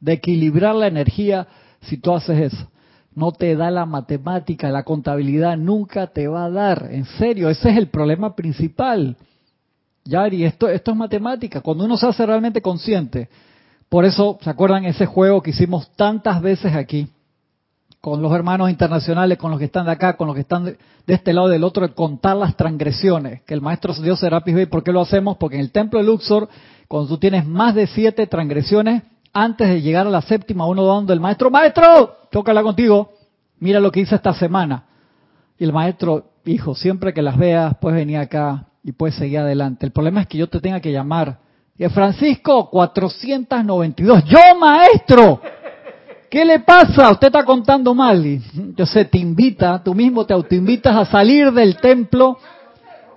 de equilibrar la energía si tú haces eso? No te da la matemática, la contabilidad nunca te va a dar. En serio, ese es el problema principal. Yari, esto, es matemática. Cuando uno se hace realmente consciente, por eso, ¿se acuerdan ese juego que hicimos tantas veces aquí? Con los hermanos internacionales, con los que están de acá, con los que están de, este lado del otro, contar las transgresiones. Que el maestro Dios Serapis ve, ¿por qué lo hacemos? Porque en el templo de Luxor, cuando tú tienes más de siete transgresiones, antes de llegar a la séptima, uno dando el maestro, maestro, tócala contigo, mira lo que hice esta semana. Y el maestro, hijo, siempre que las veas, puedes venir acá y puedes seguir adelante. El problema es que yo te tenga que llamar. Y Francisco, 492. Yo, maestro. ¿Qué le pasa? Usted está contando mal. Y yo sé, te invita, tú mismo te autoinvitas a salir del templo.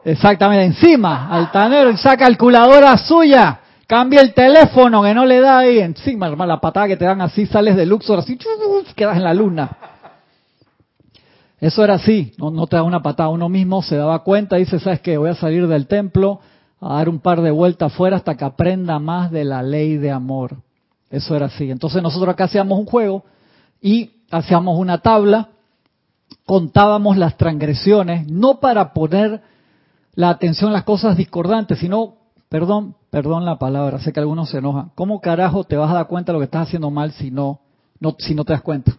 Exactamente, encima, altanero, esa calculadora suya. Cambia el teléfono que no le da ahí encima, hermano, la patada que te dan así, sales de Luxor, así, quedas en la luna. Eso era así, no, te da una patada, uno mismo se daba cuenta, dice, ¿sabes qué? Voy a salir del templo, a dar un par de vueltas afuera hasta que aprenda más de la ley de amor. Eso era así. Entonces nosotros acá hacíamos un juego y hacíamos una tabla, contábamos las transgresiones, no para poner la atención a las cosas discordantes, sino, perdón, perdón la palabra, sé que algunos se enojan. ¿Cómo carajo te vas a dar cuenta de lo que estás haciendo mal si no, no, si no te das cuenta?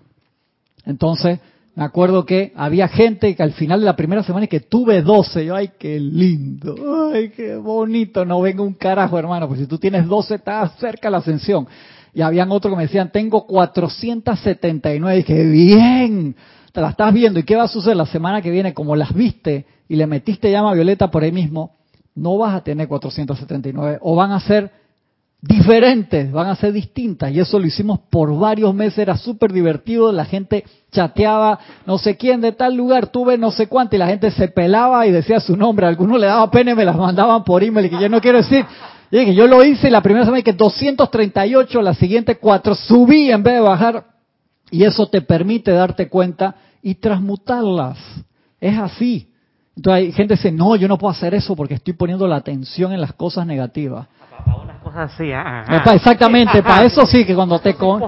Entonces, me acuerdo que había gente que al final de la primera semana y que tuve 12. Yo, ay, qué lindo, ay, qué bonito. No venga un carajo, hermano, pues si tú tienes 12, estás cerca de la ascensión y habían otros que me decían, tengo 479. Y dije, bien, te la estás viendo. ¿Y qué va a suceder la semana que viene? Como las viste y le metiste llama violeta por ahí mismo, no vas a tener 479. O van a ser diferentes, van a ser distintas. Y eso lo hicimos por varios meses, era súper divertido. La gente chateaba, no sé quién de tal lugar, tuve no sé cuánto, y la gente se pelaba y decía su nombre. algunos le daba pena y me las mandaban por email, y que yo no quiero decir. Y dije, yo lo hice la primera semana que 238, la siguiente 4, subí en vez de bajar. Y eso te permite darte cuenta y transmutarlas. Es así. Entonces hay gente que dice, no, yo no puedo hacer eso porque estoy poniendo la atención en las cosas negativas.
Ah,
exactamente, para eso sí que cuando te con...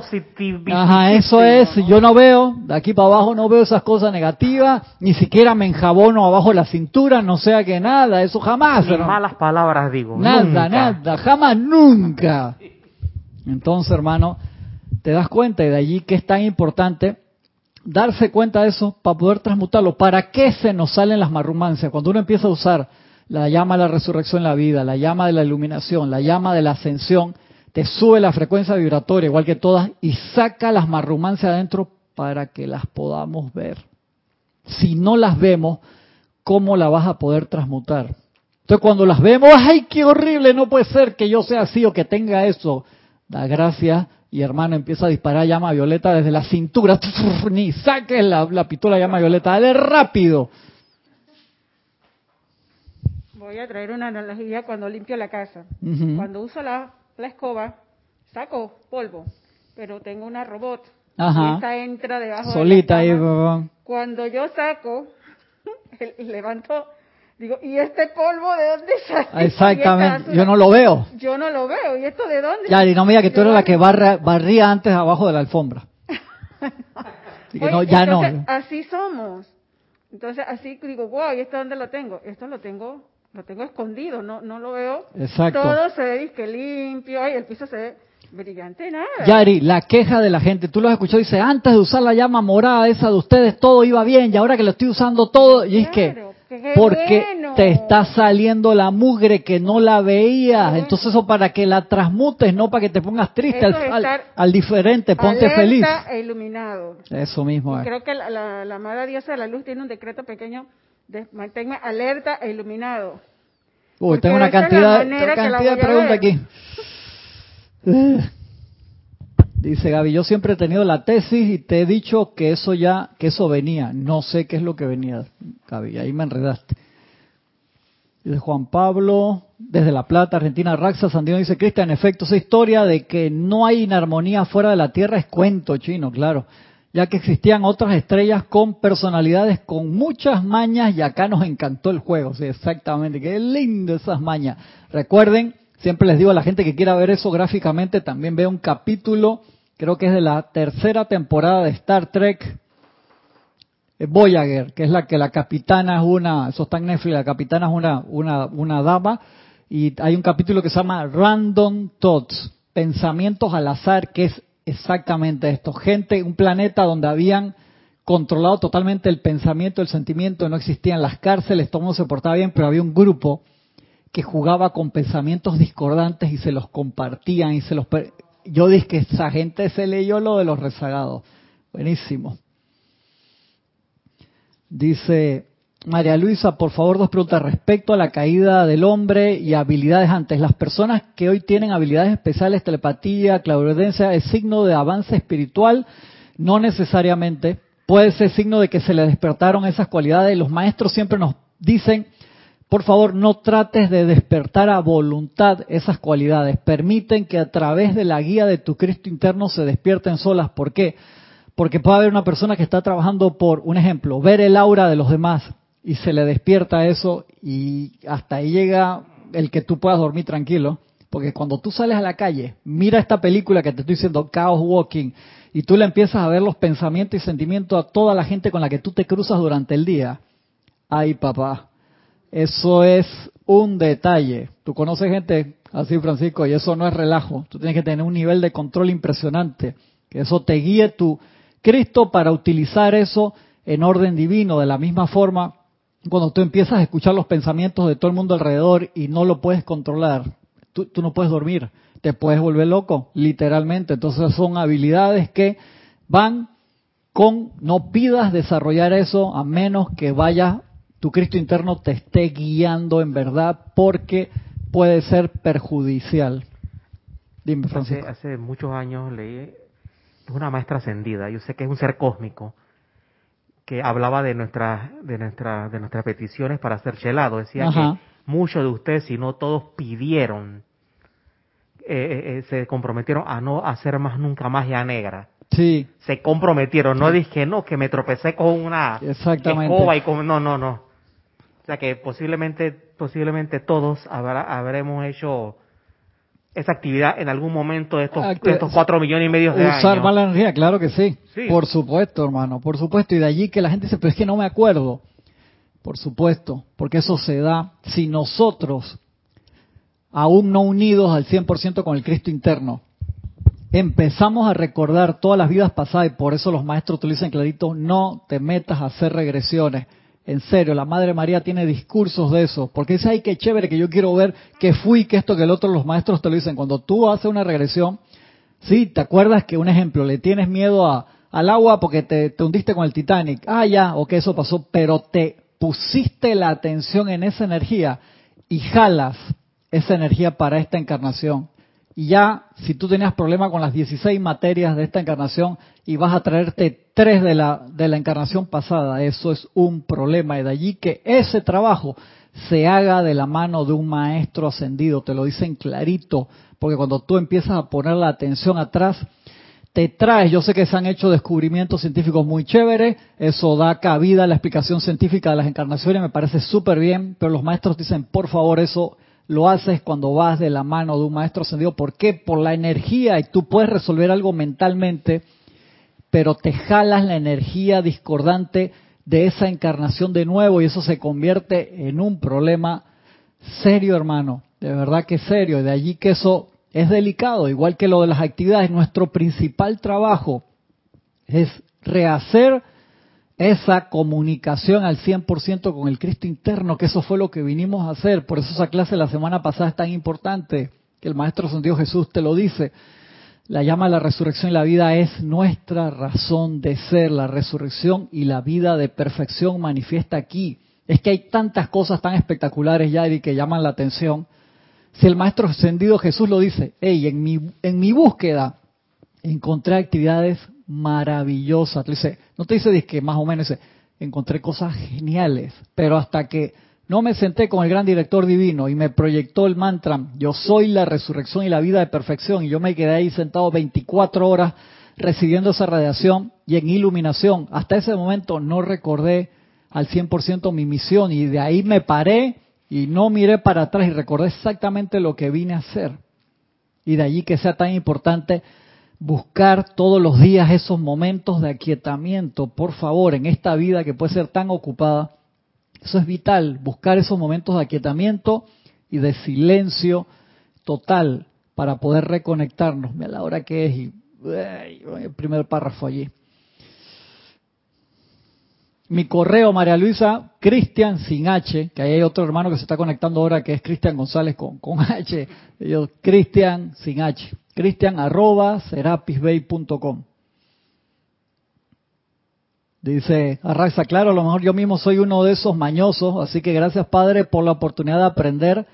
Ajá, eso es, yo no veo, de aquí para abajo no veo esas cosas negativas, ni siquiera me enjabono abajo la cintura, no sea que nada, eso jamás.
Ni malas palabras digo.
Nada, nada, jamás, nunca. Entonces, hermano, te das cuenta y de allí que es tan importante darse cuenta de eso para poder transmutarlo. ¿Para qué se nos salen las marrumancias? Cuando uno empieza a usar la llama de la resurrección en la vida, la llama de la iluminación, la llama de la ascensión, te sube la frecuencia vibratoria, igual que todas, y saca las marrumancias adentro para que las podamos ver. Si no las vemos, ¿cómo la vas a poder transmutar? Entonces cuando las vemos, ¡ay, qué horrible! No puede ser que yo sea así o que tenga eso. Da gracias y hermano empieza a disparar llama violeta desde la cintura. Ni saques la, la pistola llama violeta, dale rápido
voy a traer una analogía cuando limpio la casa. Cuando uso la, escoba, saco polvo, pero tengo una robot. Y esta entra debajo
Solita
de la Cuando yo saco, levanto, digo, ¿y este polvo de dónde sale?
Exactamente, yo no lo veo.
Yo no lo veo, ¿y esto de dónde?
Ya, y no me diga que tú eres la que barría antes abajo de la alfombra.
ya no. Así somos. Entonces, así digo, wow, ¿y esto dónde lo tengo? Esto lo tengo lo tengo escondido, no no lo veo.
Exacto.
Todo se ve disque limpio, y el piso se ve brillante, nada.
Yari, la queja de la gente, tú lo has escuchado, dice, antes de usar la llama morada esa de ustedes, todo iba bien, y ahora que lo estoy usando todo, y es que, porque te está saliendo la mugre que no la veías, entonces eso para que la transmutes, no para que te pongas triste al, diferente, ponte feliz.
E iluminado.
Eso mismo.
Creo que la, la, la amada diosa de la luz tiene un decreto pequeño manténme alerta e iluminado.
Uy, tengo una cantidad, cantidad de preguntas aquí. Dice Gaby, yo siempre he tenido la tesis y te he dicho que eso ya, que eso venía. No sé qué es lo que venía, Gaby, ahí me enredaste. Dice Juan Pablo, desde La Plata, Argentina, Raxa Sandino dice, Cristian, en efecto, esa historia de que no hay inarmonía fuera de la Tierra es cuento chino, claro ya que existían otras estrellas con personalidades con muchas mañas y acá nos encantó el juego, sí, exactamente, qué lindo esas mañas. Recuerden, siempre les digo a la gente que quiera ver eso gráficamente, también vea un capítulo, creo que es de la tercera temporada de Star Trek eh, Voyager, que es la que la capitana es una, eso está en la capitana es una, una, una dama, y hay un capítulo que se llama Random Thoughts, pensamientos al azar, que es exactamente esto. Gente, un planeta donde habían controlado totalmente el pensamiento, el sentimiento, no existían las cárceles, todo mundo se portaba bien, pero había un grupo que jugaba con pensamientos discordantes y se los compartían y se los... Yo dije que esa gente se leyó lo de los rezagados. Buenísimo. Dice María Luisa, por favor, dos preguntas respecto a la caída del hombre y habilidades antes. Las personas que hoy tienen habilidades especiales, telepatía, clarividencia, ¿es signo de avance espiritual? No necesariamente. Puede ser signo de que se le despertaron esas cualidades. Los maestros siempre nos dicen, por favor, no trates de despertar a voluntad esas cualidades. Permiten que a través de la guía de tu Cristo interno se despierten solas. ¿Por qué? Porque puede haber una persona que está trabajando por, un ejemplo, ver el aura de los demás y se le despierta eso y hasta ahí llega el que tú puedas dormir tranquilo. Porque cuando tú sales a la calle, mira esta película que te estoy diciendo, Chaos Walking, y tú le empiezas a ver los pensamientos y sentimientos a toda la gente con la que tú te cruzas durante el día. Ay, papá, eso es un detalle. Tú conoces gente así, Francisco, y eso no es relajo. Tú tienes que tener un nivel de control impresionante. Que eso te guíe tu Cristo para utilizar eso en orden divino, de la misma forma cuando tú empiezas a escuchar los pensamientos de todo el mundo alrededor y no lo puedes controlar, tú, tú, no puedes dormir, te puedes volver loco, literalmente. Entonces son habilidades que van con, no pidas desarrollar eso a menos que vaya, tu Cristo interno te esté guiando en verdad, porque puede ser perjudicial. Dime, Francisco.
Hace, hace muchos años leí, una maestra ascendida, yo sé que es un ser cósmico, que hablaba de nuestras de nuestra, de nuestras peticiones para ser chelado. Decía que muchos de ustedes, si no todos, pidieron, eh, eh, eh, se comprometieron a no hacer más nunca magia negra.
Sí.
Se comprometieron, no dije, no, que me tropecé con una escoba y con... No, no, no. O sea que posiblemente, posiblemente todos habrá, habremos hecho esa actividad en algún momento de estos, estos cuatro millones y medio de
Usar mala energía, claro que sí. Por supuesto, hermano, por supuesto. Y de allí que la gente dice, pero es que no me acuerdo. Por supuesto, porque eso se da si nosotros, aún no unidos al 100% con el Cristo interno, empezamos a recordar todas las vidas pasadas, y por eso los maestros dicen clarito, no te metas a hacer regresiones en serio, la Madre María tiene discursos de eso, porque dice, ay, qué chévere, que yo quiero ver que fui, que esto, que el otro, los maestros te lo dicen. Cuando tú haces una regresión, sí, ¿te acuerdas que un ejemplo, le tienes miedo al agua porque te, te hundiste con el Titanic? Ah, ya, o que eso pasó, pero te pusiste la atención en esa energía y jalas esa energía para esta encarnación. Y ya, si tú tenías problema con las 16 materias de esta encarnación y vas a traerte tres de la, de la encarnación pasada, eso es un problema. Y de allí que ese trabajo se haga de la mano de un maestro ascendido, te lo dicen clarito, porque cuando tú empiezas a poner la atención atrás, te traes, yo sé que se han hecho descubrimientos científicos muy chéveres, eso da cabida a la explicación científica de las encarnaciones, me parece súper bien, pero los maestros dicen, por favor, eso lo haces cuando vas de la mano de un maestro ascendido. ¿Por qué? Por la energía y tú puedes resolver algo mentalmente, pero te jalas la energía discordante de esa encarnación de nuevo y eso se convierte en un problema serio, hermano. De verdad que serio. De allí que eso es delicado, igual que lo de las actividades. Nuestro principal trabajo es rehacer esa comunicación al 100% con el Cristo interno, que eso fue lo que vinimos a hacer. Por eso esa clase la semana pasada es tan importante, que el Maestro Santiago Jesús te lo dice. La llama a la resurrección y la vida es nuestra razón de ser. La resurrección y la vida de perfección manifiesta aquí. Es que hay tantas cosas tan espectaculares, ya y que llaman la atención. Si el Maestro Ascendido Jesús lo dice, hey, en mi, en mi búsqueda encontré actividades maravillosa. no te dice que más o menos, encontré cosas geniales, pero hasta que no me senté con el gran director divino y me proyectó el mantra, yo soy la resurrección y la vida de perfección, y yo me quedé ahí sentado 24 horas recibiendo esa radiación y en iluminación. Hasta ese momento no recordé al 100% mi misión y de ahí me paré y no miré para atrás y recordé exactamente lo que vine a hacer. Y de allí que sea tan importante buscar todos los días esos momentos de aquietamiento, por favor, en esta vida que puede ser tan ocupada. Eso es vital, buscar esos momentos de aquietamiento y de silencio total para poder reconectarnos. Mira la hora que es y el primer párrafo allí. Mi correo, María Luisa, Cristian sin H, que ahí hay otro hermano que se está conectando ahora que es Cristian González con, con H. Cristian sin H cristian arroba serapisbay.com. Dice Arraxa, claro, a lo mejor yo mismo soy uno de esos mañosos, así que gracias Padre por la oportunidad de aprender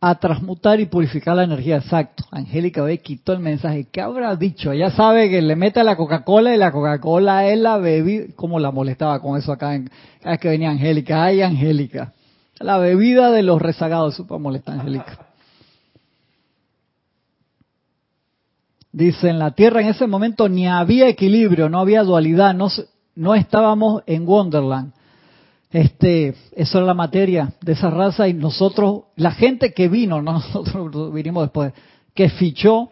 a transmutar y purificar la energía. Exacto. Angélica ve quitó el mensaje. ¿Qué habrá dicho? Ella sabe que le mete la Coca-Cola y la Coca-Cola es la bebida. ¿Cómo la molestaba con eso acá? En, cada vez que venía Angélica. Ay, Angélica. La bebida de los rezagados. Super molesta, Angélica. Dice, en la Tierra en ese momento ni había equilibrio, no había dualidad, no, no estábamos en Wonderland este, eso es la materia de esa raza y nosotros, la gente que vino, nosotros vinimos después, que fichó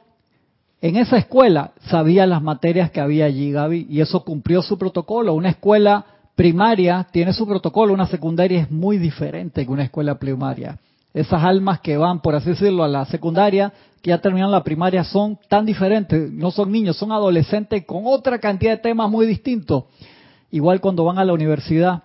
en esa escuela, sabía las materias que había allí, Gaby, y eso cumplió su protocolo. Una escuela primaria tiene su protocolo, una secundaria es muy diferente que una escuela primaria. Esas almas que van, por así decirlo, a la secundaria, que ya terminaron la primaria, son tan diferentes, no son niños, son adolescentes con otra cantidad de temas muy distintos. Igual cuando van a la universidad,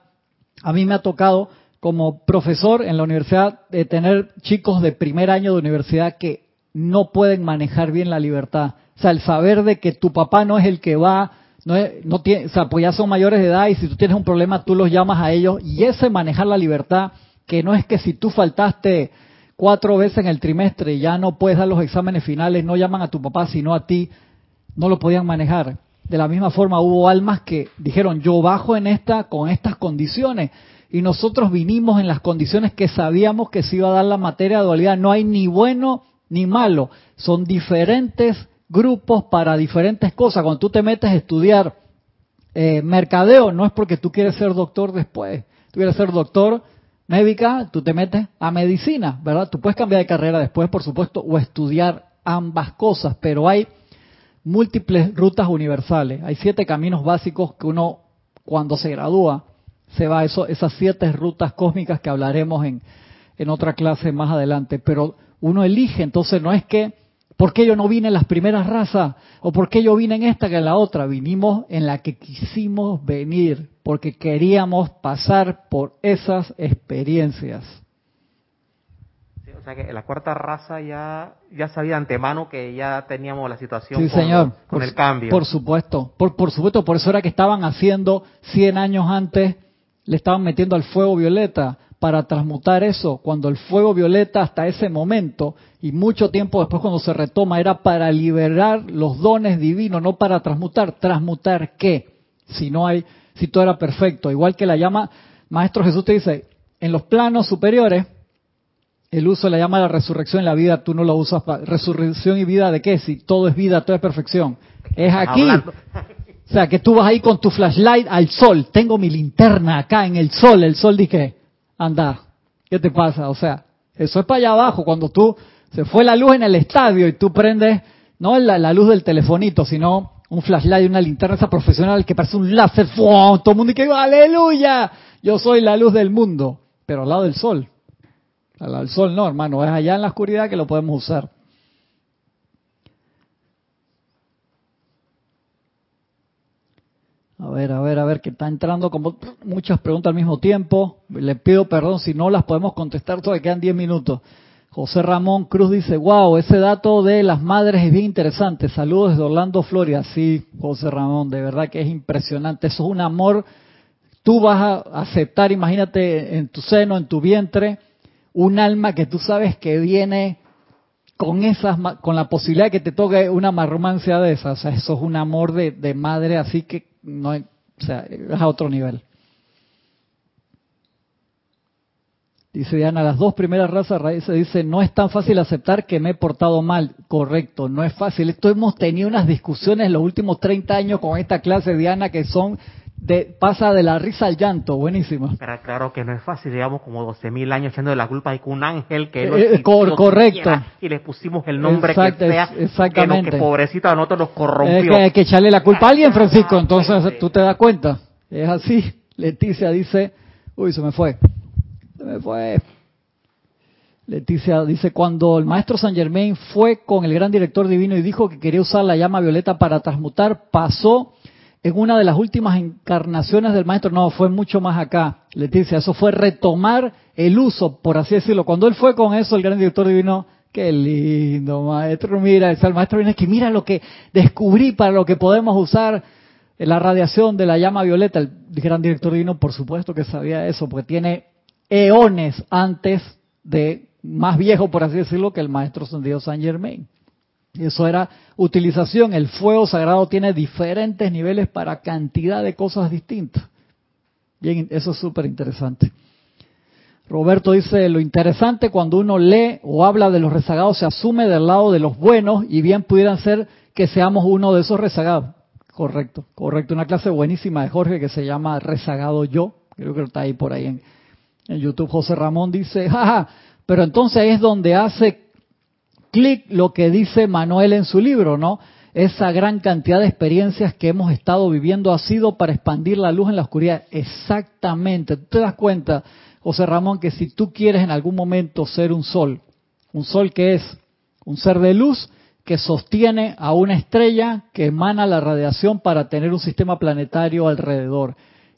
a mí me ha tocado como profesor en la universidad de tener chicos de primer año de universidad que no pueden manejar bien la libertad. O sea, el saber de que tu papá no es el que va, no, tiene, o sea, pues ya son mayores de edad y si tú tienes un problema tú los llamas a ellos y ese manejar la libertad, que no es que si tú faltaste cuatro veces en el trimestre y ya no puedes dar los exámenes finales, no llaman a tu papá sino a ti, no lo podían manejar. De la misma forma hubo almas que dijeron, yo bajo en esta con estas condiciones. Y nosotros vinimos en las condiciones que sabíamos que se iba a dar la materia de dualidad. No hay ni bueno ni malo. Son diferentes grupos para diferentes cosas. Cuando tú te metes a estudiar eh, mercadeo, no es porque tú quieres ser doctor después. Tú quieres ser doctor médica, tú te metes a medicina, ¿verdad? Tú puedes cambiar de carrera después, por supuesto, o estudiar ambas cosas, pero hay múltiples rutas universales. Hay siete caminos básicos que uno, cuando se gradúa, se va a eso, esas siete rutas cósmicas que hablaremos en, en otra clase más adelante. Pero uno elige, entonces no es que, ¿por qué yo no vine en las primeras razas? ¿O por qué yo vine en esta que en la otra? Vinimos en la que quisimos venir, porque queríamos pasar por esas experiencias
sea que la cuarta raza ya, ya sabía de antemano que ya teníamos la situación
sí, con, señor.
con el cambio.
Por supuesto, por, por supuesto, por eso era que estaban haciendo 100 años antes, le estaban metiendo al fuego violeta para transmutar eso, cuando el fuego violeta hasta ese momento y mucho tiempo después cuando se retoma era para liberar los dones divinos, no para transmutar. ¿Transmutar qué? Si no hay, si todo era perfecto. Igual que la llama, Maestro Jesús te dice, en los planos superiores el uso la llama la resurrección en la vida, tú no lo usas para resurrección y vida de qué? Si todo es vida, todo es perfección. Es aquí. O sea, que tú vas ahí con tu flashlight al sol. Tengo mi linterna acá en el sol. El sol dice, anda, ¿qué te pasa? O sea, eso es para allá abajo. Cuando tú, se fue la luz en el estadio y tú prendes, no la, la luz del telefonito, sino un flashlight, una linterna esa profesional que parece un láser. Todo el mundo dice, aleluya, yo soy la luz del mundo. Pero al lado del sol. Al, sol no, hermano, es allá en la oscuridad que lo podemos usar. A ver, a ver, a ver, que está entrando como muchas preguntas al mismo tiempo. Le pido perdón si no las podemos contestar, todavía quedan 10 minutos. José Ramón Cruz dice, wow, ese dato de las madres es bien interesante. Saludos desde Orlando, Florida. Sí, José Ramón, de verdad que es impresionante. Eso es un amor. Tú vas a aceptar, imagínate, en tu seno, en tu vientre, un alma que tú sabes que viene con esas con la posibilidad de que te toque una marromancia de esas, o sea, eso es un amor de, madre así que no o sea, es a otro nivel. Dice Diana, las dos primeras razas raíces dice, no es tan fácil aceptar que me he portado mal. Correcto, no es fácil. Esto hemos tenido unas discusiones en los últimos 30 años con esta clase, Diana, que son de, pasa de la risa al llanto, buenísimo.
Pero claro que no es fácil, llevamos como 12.000 años echando de la culpa y con un ángel que no
eh, correcto
y le pusimos el nombre que sea
exactamente.
que, pobrecito a nosotros nos corrompió.
Es que hay que echarle la culpa a alguien, Francisco, entonces tú te das cuenta. Es así. Leticia dice, uy, se me fue. Se me fue. Leticia dice, cuando el maestro San Germain fue con el gran director divino y dijo que quería usar la llama violeta para transmutar, pasó en una de las últimas encarnaciones del maestro, no, fue mucho más acá, Leticia, eso fue retomar el uso, por así decirlo. Cuando él fue con eso, el gran director divino, qué lindo, maestro, mira, el maestro viene que mira lo que descubrí para lo que podemos usar la radiación de la llama violeta, el gran director divino por supuesto que sabía eso, porque tiene eones antes de, más viejo por así decirlo, que el maestro ascendido Saint Germain. Eso era utilización. El fuego sagrado tiene diferentes niveles para cantidad de cosas distintas. Bien, eso es súper interesante. Roberto dice, lo interesante cuando uno lee o habla de los rezagados se asume del lado de los buenos y bien pudieran ser que seamos uno de esos rezagados. Correcto, correcto. Una clase buenísima de Jorge que se llama Rezagado Yo. Creo que está ahí por ahí en, en YouTube. José Ramón dice, jaja, pero entonces es donde hace clic lo que dice Manuel en su libro, ¿no? Esa gran cantidad de experiencias que hemos estado viviendo ha sido para expandir la luz en la oscuridad. Exactamente. ¿Tú te das cuenta, José Ramón, que si tú quieres en algún momento ser un sol, un sol que es un ser de luz que sostiene a una estrella que emana la radiación para tener un sistema planetario alrededor.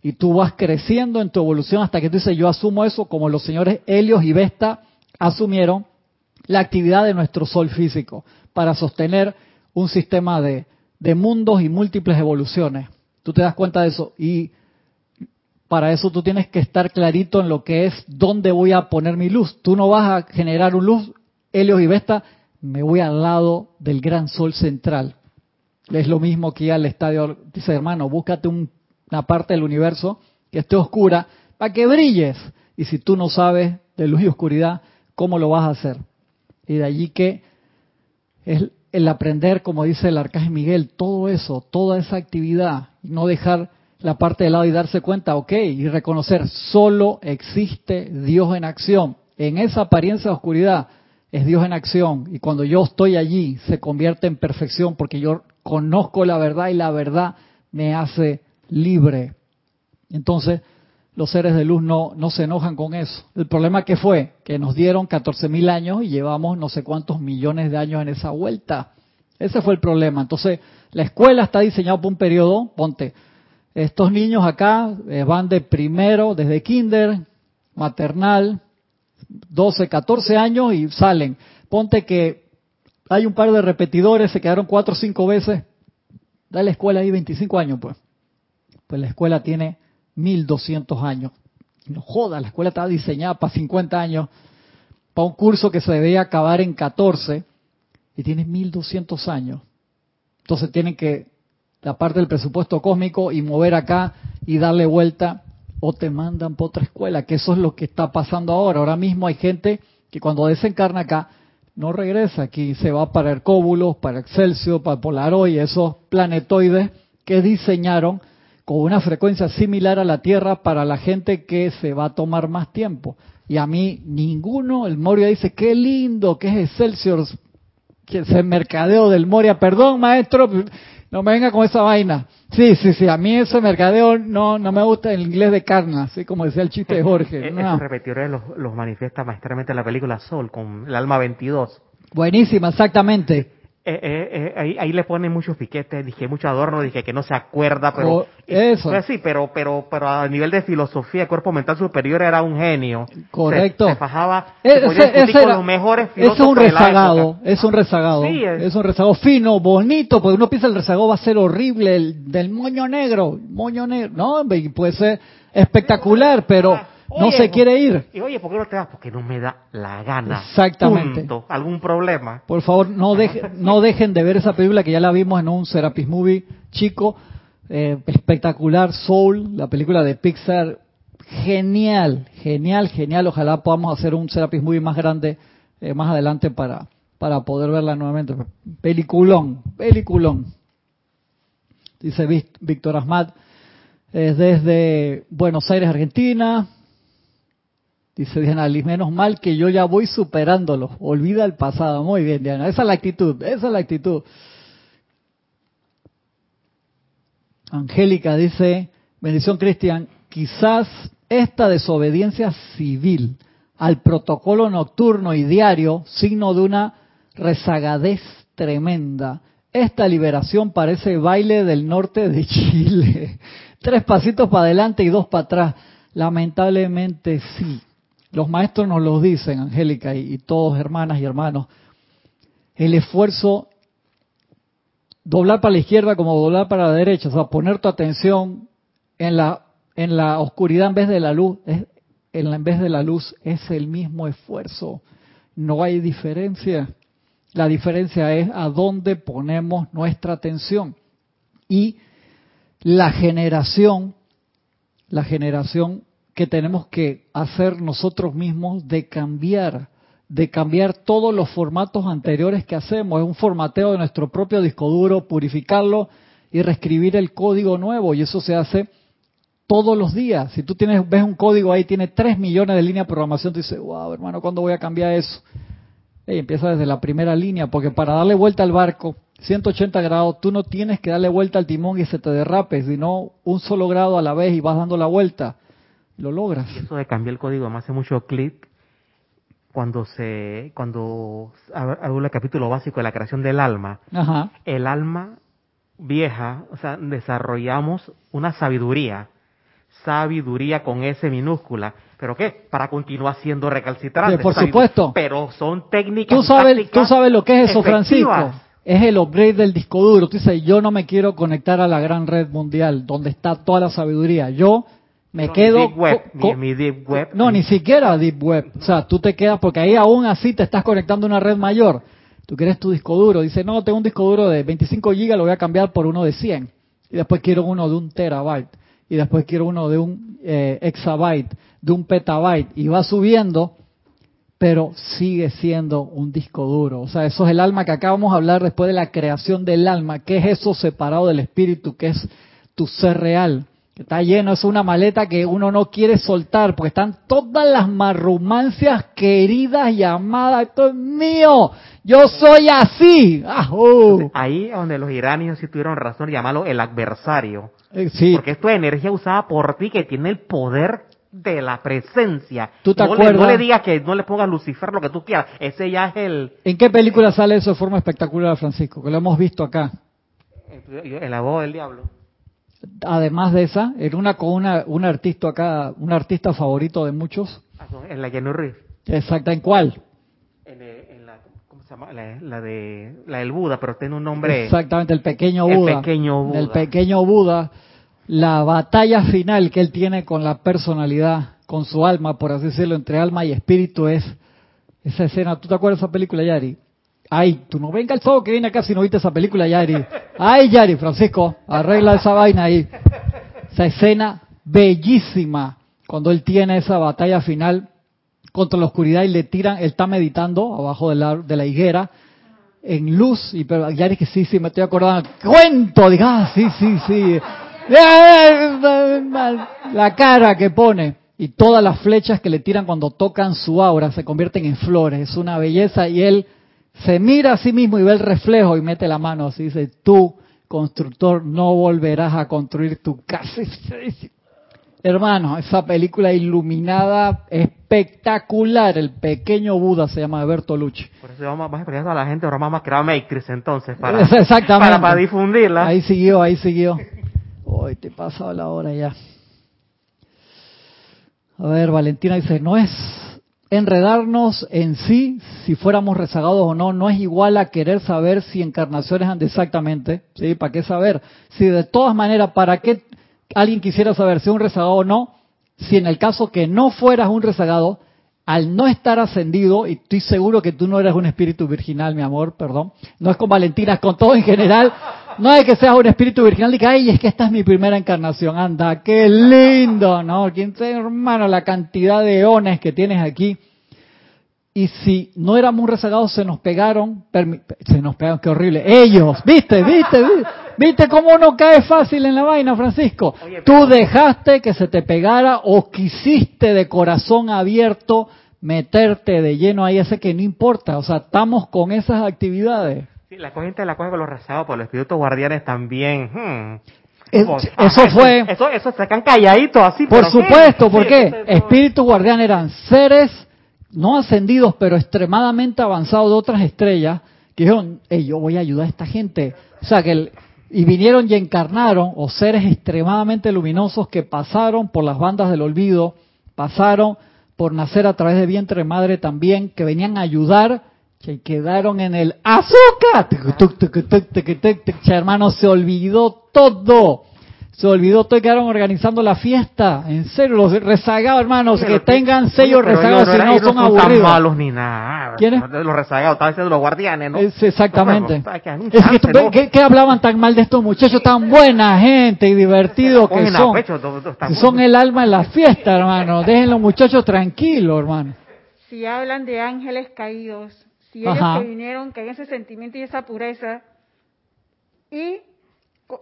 Y tú vas creciendo en tu evolución hasta que tú dices, yo asumo eso como los señores Helios y Vesta asumieron la actividad de nuestro sol físico para sostener un sistema de, mundos y múltiples evoluciones. Tú te das cuenta de eso y para eso tú tienes que estar clarito en lo que es dónde voy a poner mi luz. Tú no vas a generar un luz, Helios y Vesta, me voy al lado del gran sol central. Es lo mismo que ir al estadio, dice hermano, búscate una parte del universo que esté oscura para que brilles. Y si tú no sabes de luz y oscuridad, ¿cómo lo vas a hacer? Y de allí que es el aprender, como dice el arcángel Miguel, todo eso, toda esa actividad, no dejar la parte de lado y darse cuenta, ok, y reconocer, solo existe Dios en acción. En esa apariencia de oscuridad es Dios en acción. Y cuando yo estoy allí, se convierte en perfección porque yo conozco la verdad y la verdad me hace libre. Entonces, los seres de luz no, no se enojan con eso. El problema que fue que nos dieron 14.000 años y llevamos no sé cuántos millones de años en esa vuelta. Ese fue el problema. Entonces, la escuela está diseñada por un periodo, ponte, estos niños acá eh, van de primero, desde kinder, maternal, 12, 14 años y salen. Ponte que hay un par de repetidores, se quedaron cuatro o cinco veces. Da la escuela ahí 25 años, pues. Pues la escuela tiene 1200 años. No joda, la escuela estaba diseñada para 50 años, para un curso que se debía acabar en 14 y tiene 1200 años. Entonces tienen que la parte del presupuesto cósmico y mover acá y darle vuelta o te mandan para otra escuela, que eso es lo que está pasando ahora. Ahora mismo hay gente que cuando desencarna acá no regresa aquí, se va para Hercóbulos, para Excelsior, para Polaroid, esos planetoides que diseñaron con una frecuencia similar a la Tierra para la gente que se va a tomar más tiempo. Y a mí ninguno, el Moria dice, qué lindo, que es Excelsior, que es el mercadeo del Moria. Perdón, maestro, no me venga con esa vaina. Sí, sí, sí, a mí ese mercadeo no, no me gusta el inglés de carne, así como decía el chiste de Jorge.
No. Esos repetidores los, los manifiesta maestramente en la película Sol, con el alma 22.
Buenísima, exactamente.
Eh, eh, eh, ahí, ahí, le ponen muchos piquetes, dije mucho adorno, dije que no se acuerda, pero
oh, eso.
Pues sí, pero pero pero a nivel de filosofía, cuerpo mental superior era un genio.
Correcto.
Se, fajaba ese, con los mejores
filósofos Es un rezagado, es un rezagado, sí, es. un rezagado fino, bonito, porque uno piensa el rezagado va a ser horrible, el del moño negro, moño negro, no, puede ser espectacular, pero no se quiere ir.
Y oye, ¿por qué no te vas? Porque no me da la gana.
Exactamente.
¿Algún problema?
Por favor, no, no dejen de ver esa película que ya la vimos en un Serapis Movie chico, eh, espectacular, Soul, la película de Pixar. Genial, genial, genial. Ojalá podamos hacer un Serapis Movie más grande eh, más adelante para, para poder verla nuevamente. Peliculón, peliculón. Dice Víctor Asmat, es desde Buenos Aires, Argentina. Dice Diana Liz, menos mal que yo ya voy superándolo. Olvida el pasado. Muy bien, Diana. Esa es la actitud. Esa es la actitud. Angélica dice, bendición Cristian, quizás esta desobediencia civil al protocolo nocturno y diario, signo de una rezagadez tremenda. Esta liberación parece baile del norte de Chile. Tres pasitos para adelante y dos para atrás. Lamentablemente sí. Los maestros nos lo dicen, Angélica, y, todos hermanas y hermanos. El esfuerzo doblar para la izquierda como doblar para la derecha, o sea, poner tu atención en la en la oscuridad en vez de la luz, en, en vez de la luz es el mismo esfuerzo. No hay diferencia. La diferencia es a dónde ponemos nuestra atención. Y la generación, la generación que tenemos que hacer nosotros mismos de cambiar, de cambiar todos los formatos anteriores que hacemos. Es un formateo de nuestro propio disco duro, purificarlo y reescribir el código nuevo. Y eso se hace todos los días. Si tú tienes, ves un código ahí, tiene 3 millones de líneas de programación, tú dices, wow, hermano, ¿cuándo voy a cambiar eso? Y empieza desde la primera línea, porque para darle vuelta al barco, 180 grados, tú no tienes que darle vuelta al timón y se te derrape, sino un solo grado a la vez y vas dando la vuelta. Lo logras.
eso de cambiar el código me hace mucho clic cuando se cuando habla el capítulo básico de la creación del alma.
Ajá.
El alma vieja, o sea, desarrollamos una sabiduría sabiduría con S minúscula. ¿Pero qué? Para continuar siendo recalcitrante.
por supuesto.
Pero son técnicas.
Tú sabes, tú sabes lo que es eso, Francisco. Es el upgrade del disco duro. Tú dices, yo no me quiero conectar a la gran red mundial, donde está toda la sabiduría. Yo me quedo.
Deep web, mi, deep web.
No, ni siquiera Deep Web. O sea, tú te quedas, porque ahí aún así te estás conectando a una red mayor. Tú quieres tu disco duro. Dice, no, tengo un disco duro de 25 gigas, lo voy a cambiar por uno de 100. Y después quiero uno de un terabyte y después quiero uno de un eh, exabyte, de un petabyte, y va subiendo, pero sigue siendo un disco duro. O sea, eso es el alma que acabamos de hablar después de la creación del alma. ¿Qué es eso separado del espíritu? ¿Qué es tu ser real? Que está lleno, es una maleta que uno no quiere soltar, porque están todas las marrumancias queridas y amadas. Esto es mío, yo soy así. Ah,
uh. Ahí donde los iranios sí tuvieron razón, llamarlo el adversario.
Eh, sí.
Porque esto es energía usada por ti que tiene el poder de la presencia.
¿Tú te
no,
acuerdas?
Le, no le digas que no le pongas Lucifer lo que tú quieras. Ese ya es el.
¿En qué película sale eso de forma espectacular, Francisco? Que lo hemos visto acá.
En la voz del diablo.
Además de esa, en una con una, un artista acá, un artista favorito de muchos.
Ah, en la Keanu Reeves.
Exacta, ¿en cuál?
La, de la del Buda, pero tiene un nombre.
Exactamente, el pequeño Buda.
El pequeño Buda.
El pequeño Buda. La batalla final que él tiene con la personalidad, con su alma, por así decirlo, entre alma y espíritu es esa escena. ¿Tú te acuerdas de esa película, Yari? Ay, tú no venga el todo que viene acá si no viste esa película, Yari. Ay, Yari, Francisco, arregla esa vaina ahí. Esa escena bellísima cuando él tiene esa batalla final contra la oscuridad y le tiran, él está meditando abajo de la, de la higuera en luz, y pero ya que sí, sí, me estoy acordando, cuento, diga, ah, sí, sí, sí, la cara que pone y todas las flechas que le tiran cuando tocan su aura se convierten en flores, es una belleza y él se mira a sí mismo y ve el reflejo y mete la mano así, dice, tú, constructor, no volverás a construir tu casa. Hermano, esa película iluminada, espectacular. El pequeño Buda se llama Bertolucci.
Por eso vamos a explicar a la gente, ahora vamos a crear Matrix entonces, para, Exactamente. para, difundirla.
Ahí siguió, ahí siguió. Hoy te pasa la hora ya. A ver, Valentina dice, no es enredarnos en sí, si fuéramos rezagados o no, no es igual a querer saber si encarnaciones han exactamente, ¿sí? ¿Para qué saber? Si de todas maneras, ¿para qué alguien quisiera saber si un rezagado o no, si en el caso que no fueras un rezagado, al no estar ascendido, y estoy seguro que tú no eres un espíritu virginal, mi amor, perdón, no es con Valentina, es con todo en general, no es que seas un espíritu virginal y que, ay, es que esta es mi primera encarnación, anda, qué lindo, ¿no? ¿Quién sabe, hermano, la cantidad de ones que tienes aquí? Y si no éramos un rezagado, se nos pegaron, se nos pegaron, qué horrible, ellos, ¿viste, viste, viste? ¿Viste cómo no cae fácil en la vaina, Francisco? Tú dejaste que se te pegara o quisiste de corazón abierto meterte de lleno ahí, ese que no importa. O sea, estamos con esas actividades.
Sí, la gente la coge con los rezados, por los espíritus guardianes también. Hmm.
eso fue.
Eso, eso se quedan calladitos así.
Por supuesto, ¿por qué? Espíritus guardianes eran seres no ascendidos, pero extremadamente avanzados de otras estrellas, que dijeron, yo voy a ayudar a esta gente. O sea, que el, y vinieron y encarnaron, o seres extremadamente luminosos que pasaron por las bandas del olvido, pasaron por nacer a través de vientre madre también, que venían a ayudar Se quedaron en el azúcar. Hermano, se olvidó todo. Se olvidó todo y quedaron organizando la fiesta. En serio, los rezagados, hermanos, que tengan sellos rezagados, si no, son aburridos. No
malos ni nada. ¿Quiénes? Los rezagados, estaban siendo los guardianes, ¿no?
exactamente. es ¿qué, hablaban tan mal de estos muchachos? Tan buena gente y divertidos que son. son el alma en la fiesta, hermano. Dejen los muchachos tranquilos, hermano.
Si hablan de ángeles caídos, si ellos que vinieron, que hay ese sentimiento y esa pureza, y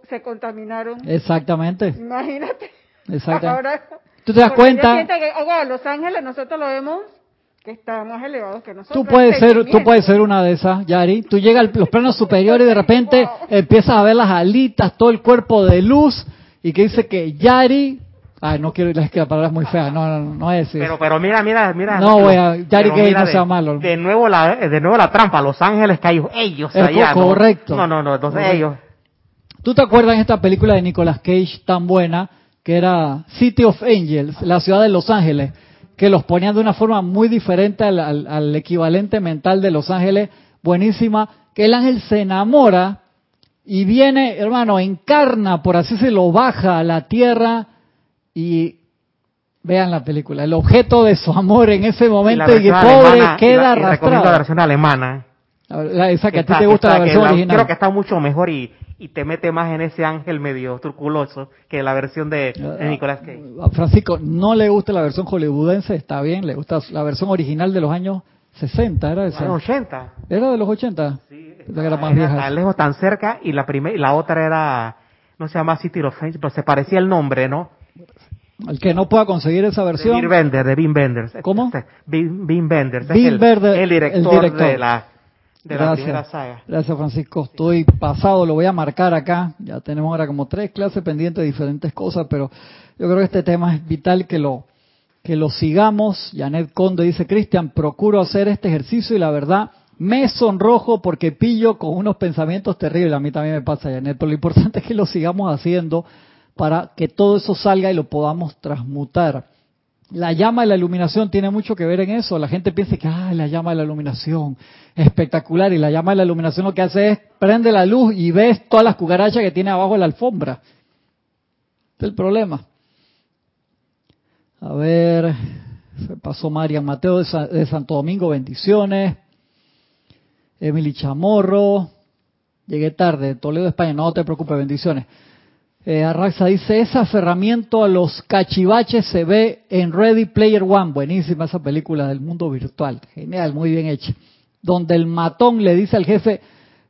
se contaminaron.
Exactamente.
Imagínate.
Exactamente. Ahora, ¿Tú te das cuenta?
Que, oh, Los Ángeles nosotros lo vemos que está más elevado que nosotros.
Tú puedes ser, tú puedes ser una de esas, Yari. Tú llegas a los planos superiores y de repente empiezas a ver las alitas, todo el cuerpo de luz y que dice que Yari Ay, no quiero, es que la palabra es muy fea, no, no, no es eso.
Pero, pero mira, mira, mira.
No, voy a, Yari que no sea malo.
De nuevo la, de nuevo la trampa, Los Ángeles caídos, ellos
allá. Correcto.
No, no, no, entonces ellos.
¿Tú te acuerdas de esta película de Nicolas Cage tan buena que era City of Angels, la ciudad de Los Ángeles, que los ponían de una forma muy diferente al, equivalente mental de Los Ángeles, buenísima, que el ángel se enamora y viene, hermano, encarna, por así se lo baja a la tierra y vean la película, el objeto de su amor en ese momento y, que pobre queda arrastrado.
la versión alemana.
esa que a ti te gusta la versión original.
Creo que está mucho mejor y y te mete más en ese ángel medio truculoso que la versión de, de ah, Nicolas Cage.
A Francisco no le gusta la versión hollywoodense, está bien, le gusta la versión original de los años 60, ¿era esa?
Los 80.
¿Era de los 80?
Sí. Era más vieja. Tan lejos, tan cerca, y la primera, y la otra era, no se llama City of Angels, pero se parecía el nombre, ¿no?
El que no pueda conseguir esa versión. De
Bean Bender, de Bean Bender.
¿Cómo?
Bean Bender.
Bean el,
el director de la
gracias, Gracias, Francisco. Estoy pasado, lo voy a marcar acá. Ya tenemos ahora como tres clases pendientes de diferentes cosas, pero yo creo que este tema es vital que lo que lo sigamos. Janet Conde dice, Cristian, procuro hacer este ejercicio y la verdad me sonrojo porque pillo con unos pensamientos terribles. A mí también me pasa, Janet, pero lo importante es que lo sigamos haciendo para que todo eso salga y lo podamos transmutar. La llama de la iluminación tiene mucho que ver en eso. La gente piensa que, ah, la llama de la iluminación, espectacular. Y la llama de la iluminación lo que hace es prende la luz y ves todas las cucarachas que tiene abajo de la alfombra. Este es el problema. A ver, se pasó María Mateo de, de Santo Domingo, bendiciones. Emily Chamorro, llegué tarde, Toledo, España, no te preocupes, bendiciones. Eh, Arraxa dice, ese aferramiento a los cachivaches se ve en Ready Player One. Buenísima esa película del mundo virtual. Genial, muy bien hecha. Donde el matón le dice al jefe,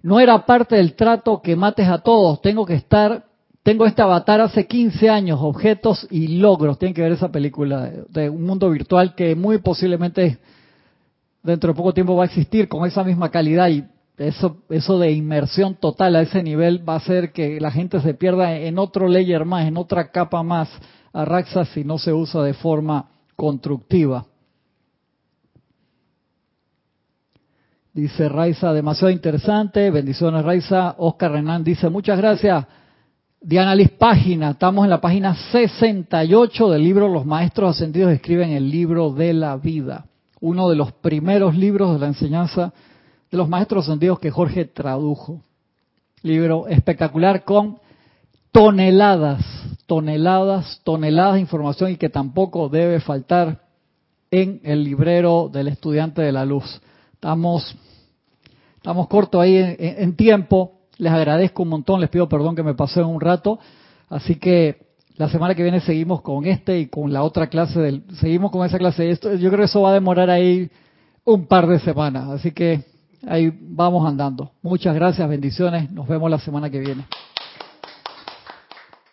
no era parte del trato que mates a todos. Tengo que estar, tengo este avatar hace 15 años, objetos y logros. Tienen que ver esa película de un mundo virtual que muy posiblemente dentro de poco tiempo va a existir con esa misma calidad y eso, eso de inmersión total a ese nivel va a hacer que la gente se pierda en otro layer más, en otra capa más a Raxa si no se usa de forma constructiva. Dice Raiza, demasiado interesante. Bendiciones, Raiza. Oscar Renan dice, muchas gracias. Diana Liz Página, estamos en la página 68 del libro Los Maestros Ascendidos escriben el libro de la vida, uno de los primeros libros de la enseñanza de los maestros sentidos que Jorge tradujo. Libro espectacular con toneladas, toneladas, toneladas de información y que tampoco debe faltar en el librero del estudiante de la luz. Estamos, estamos cortos ahí en, tiempo. Les agradezco un montón, les pido perdón que me pasé un rato. Así que la semana que viene seguimos con este y con la otra clase del, seguimos con esa clase. Esto, yo creo que eso va a demorar ahí un par de semanas. Así que ahí vamos andando. Muchas gracias, bendiciones. Nos vemos la semana que viene.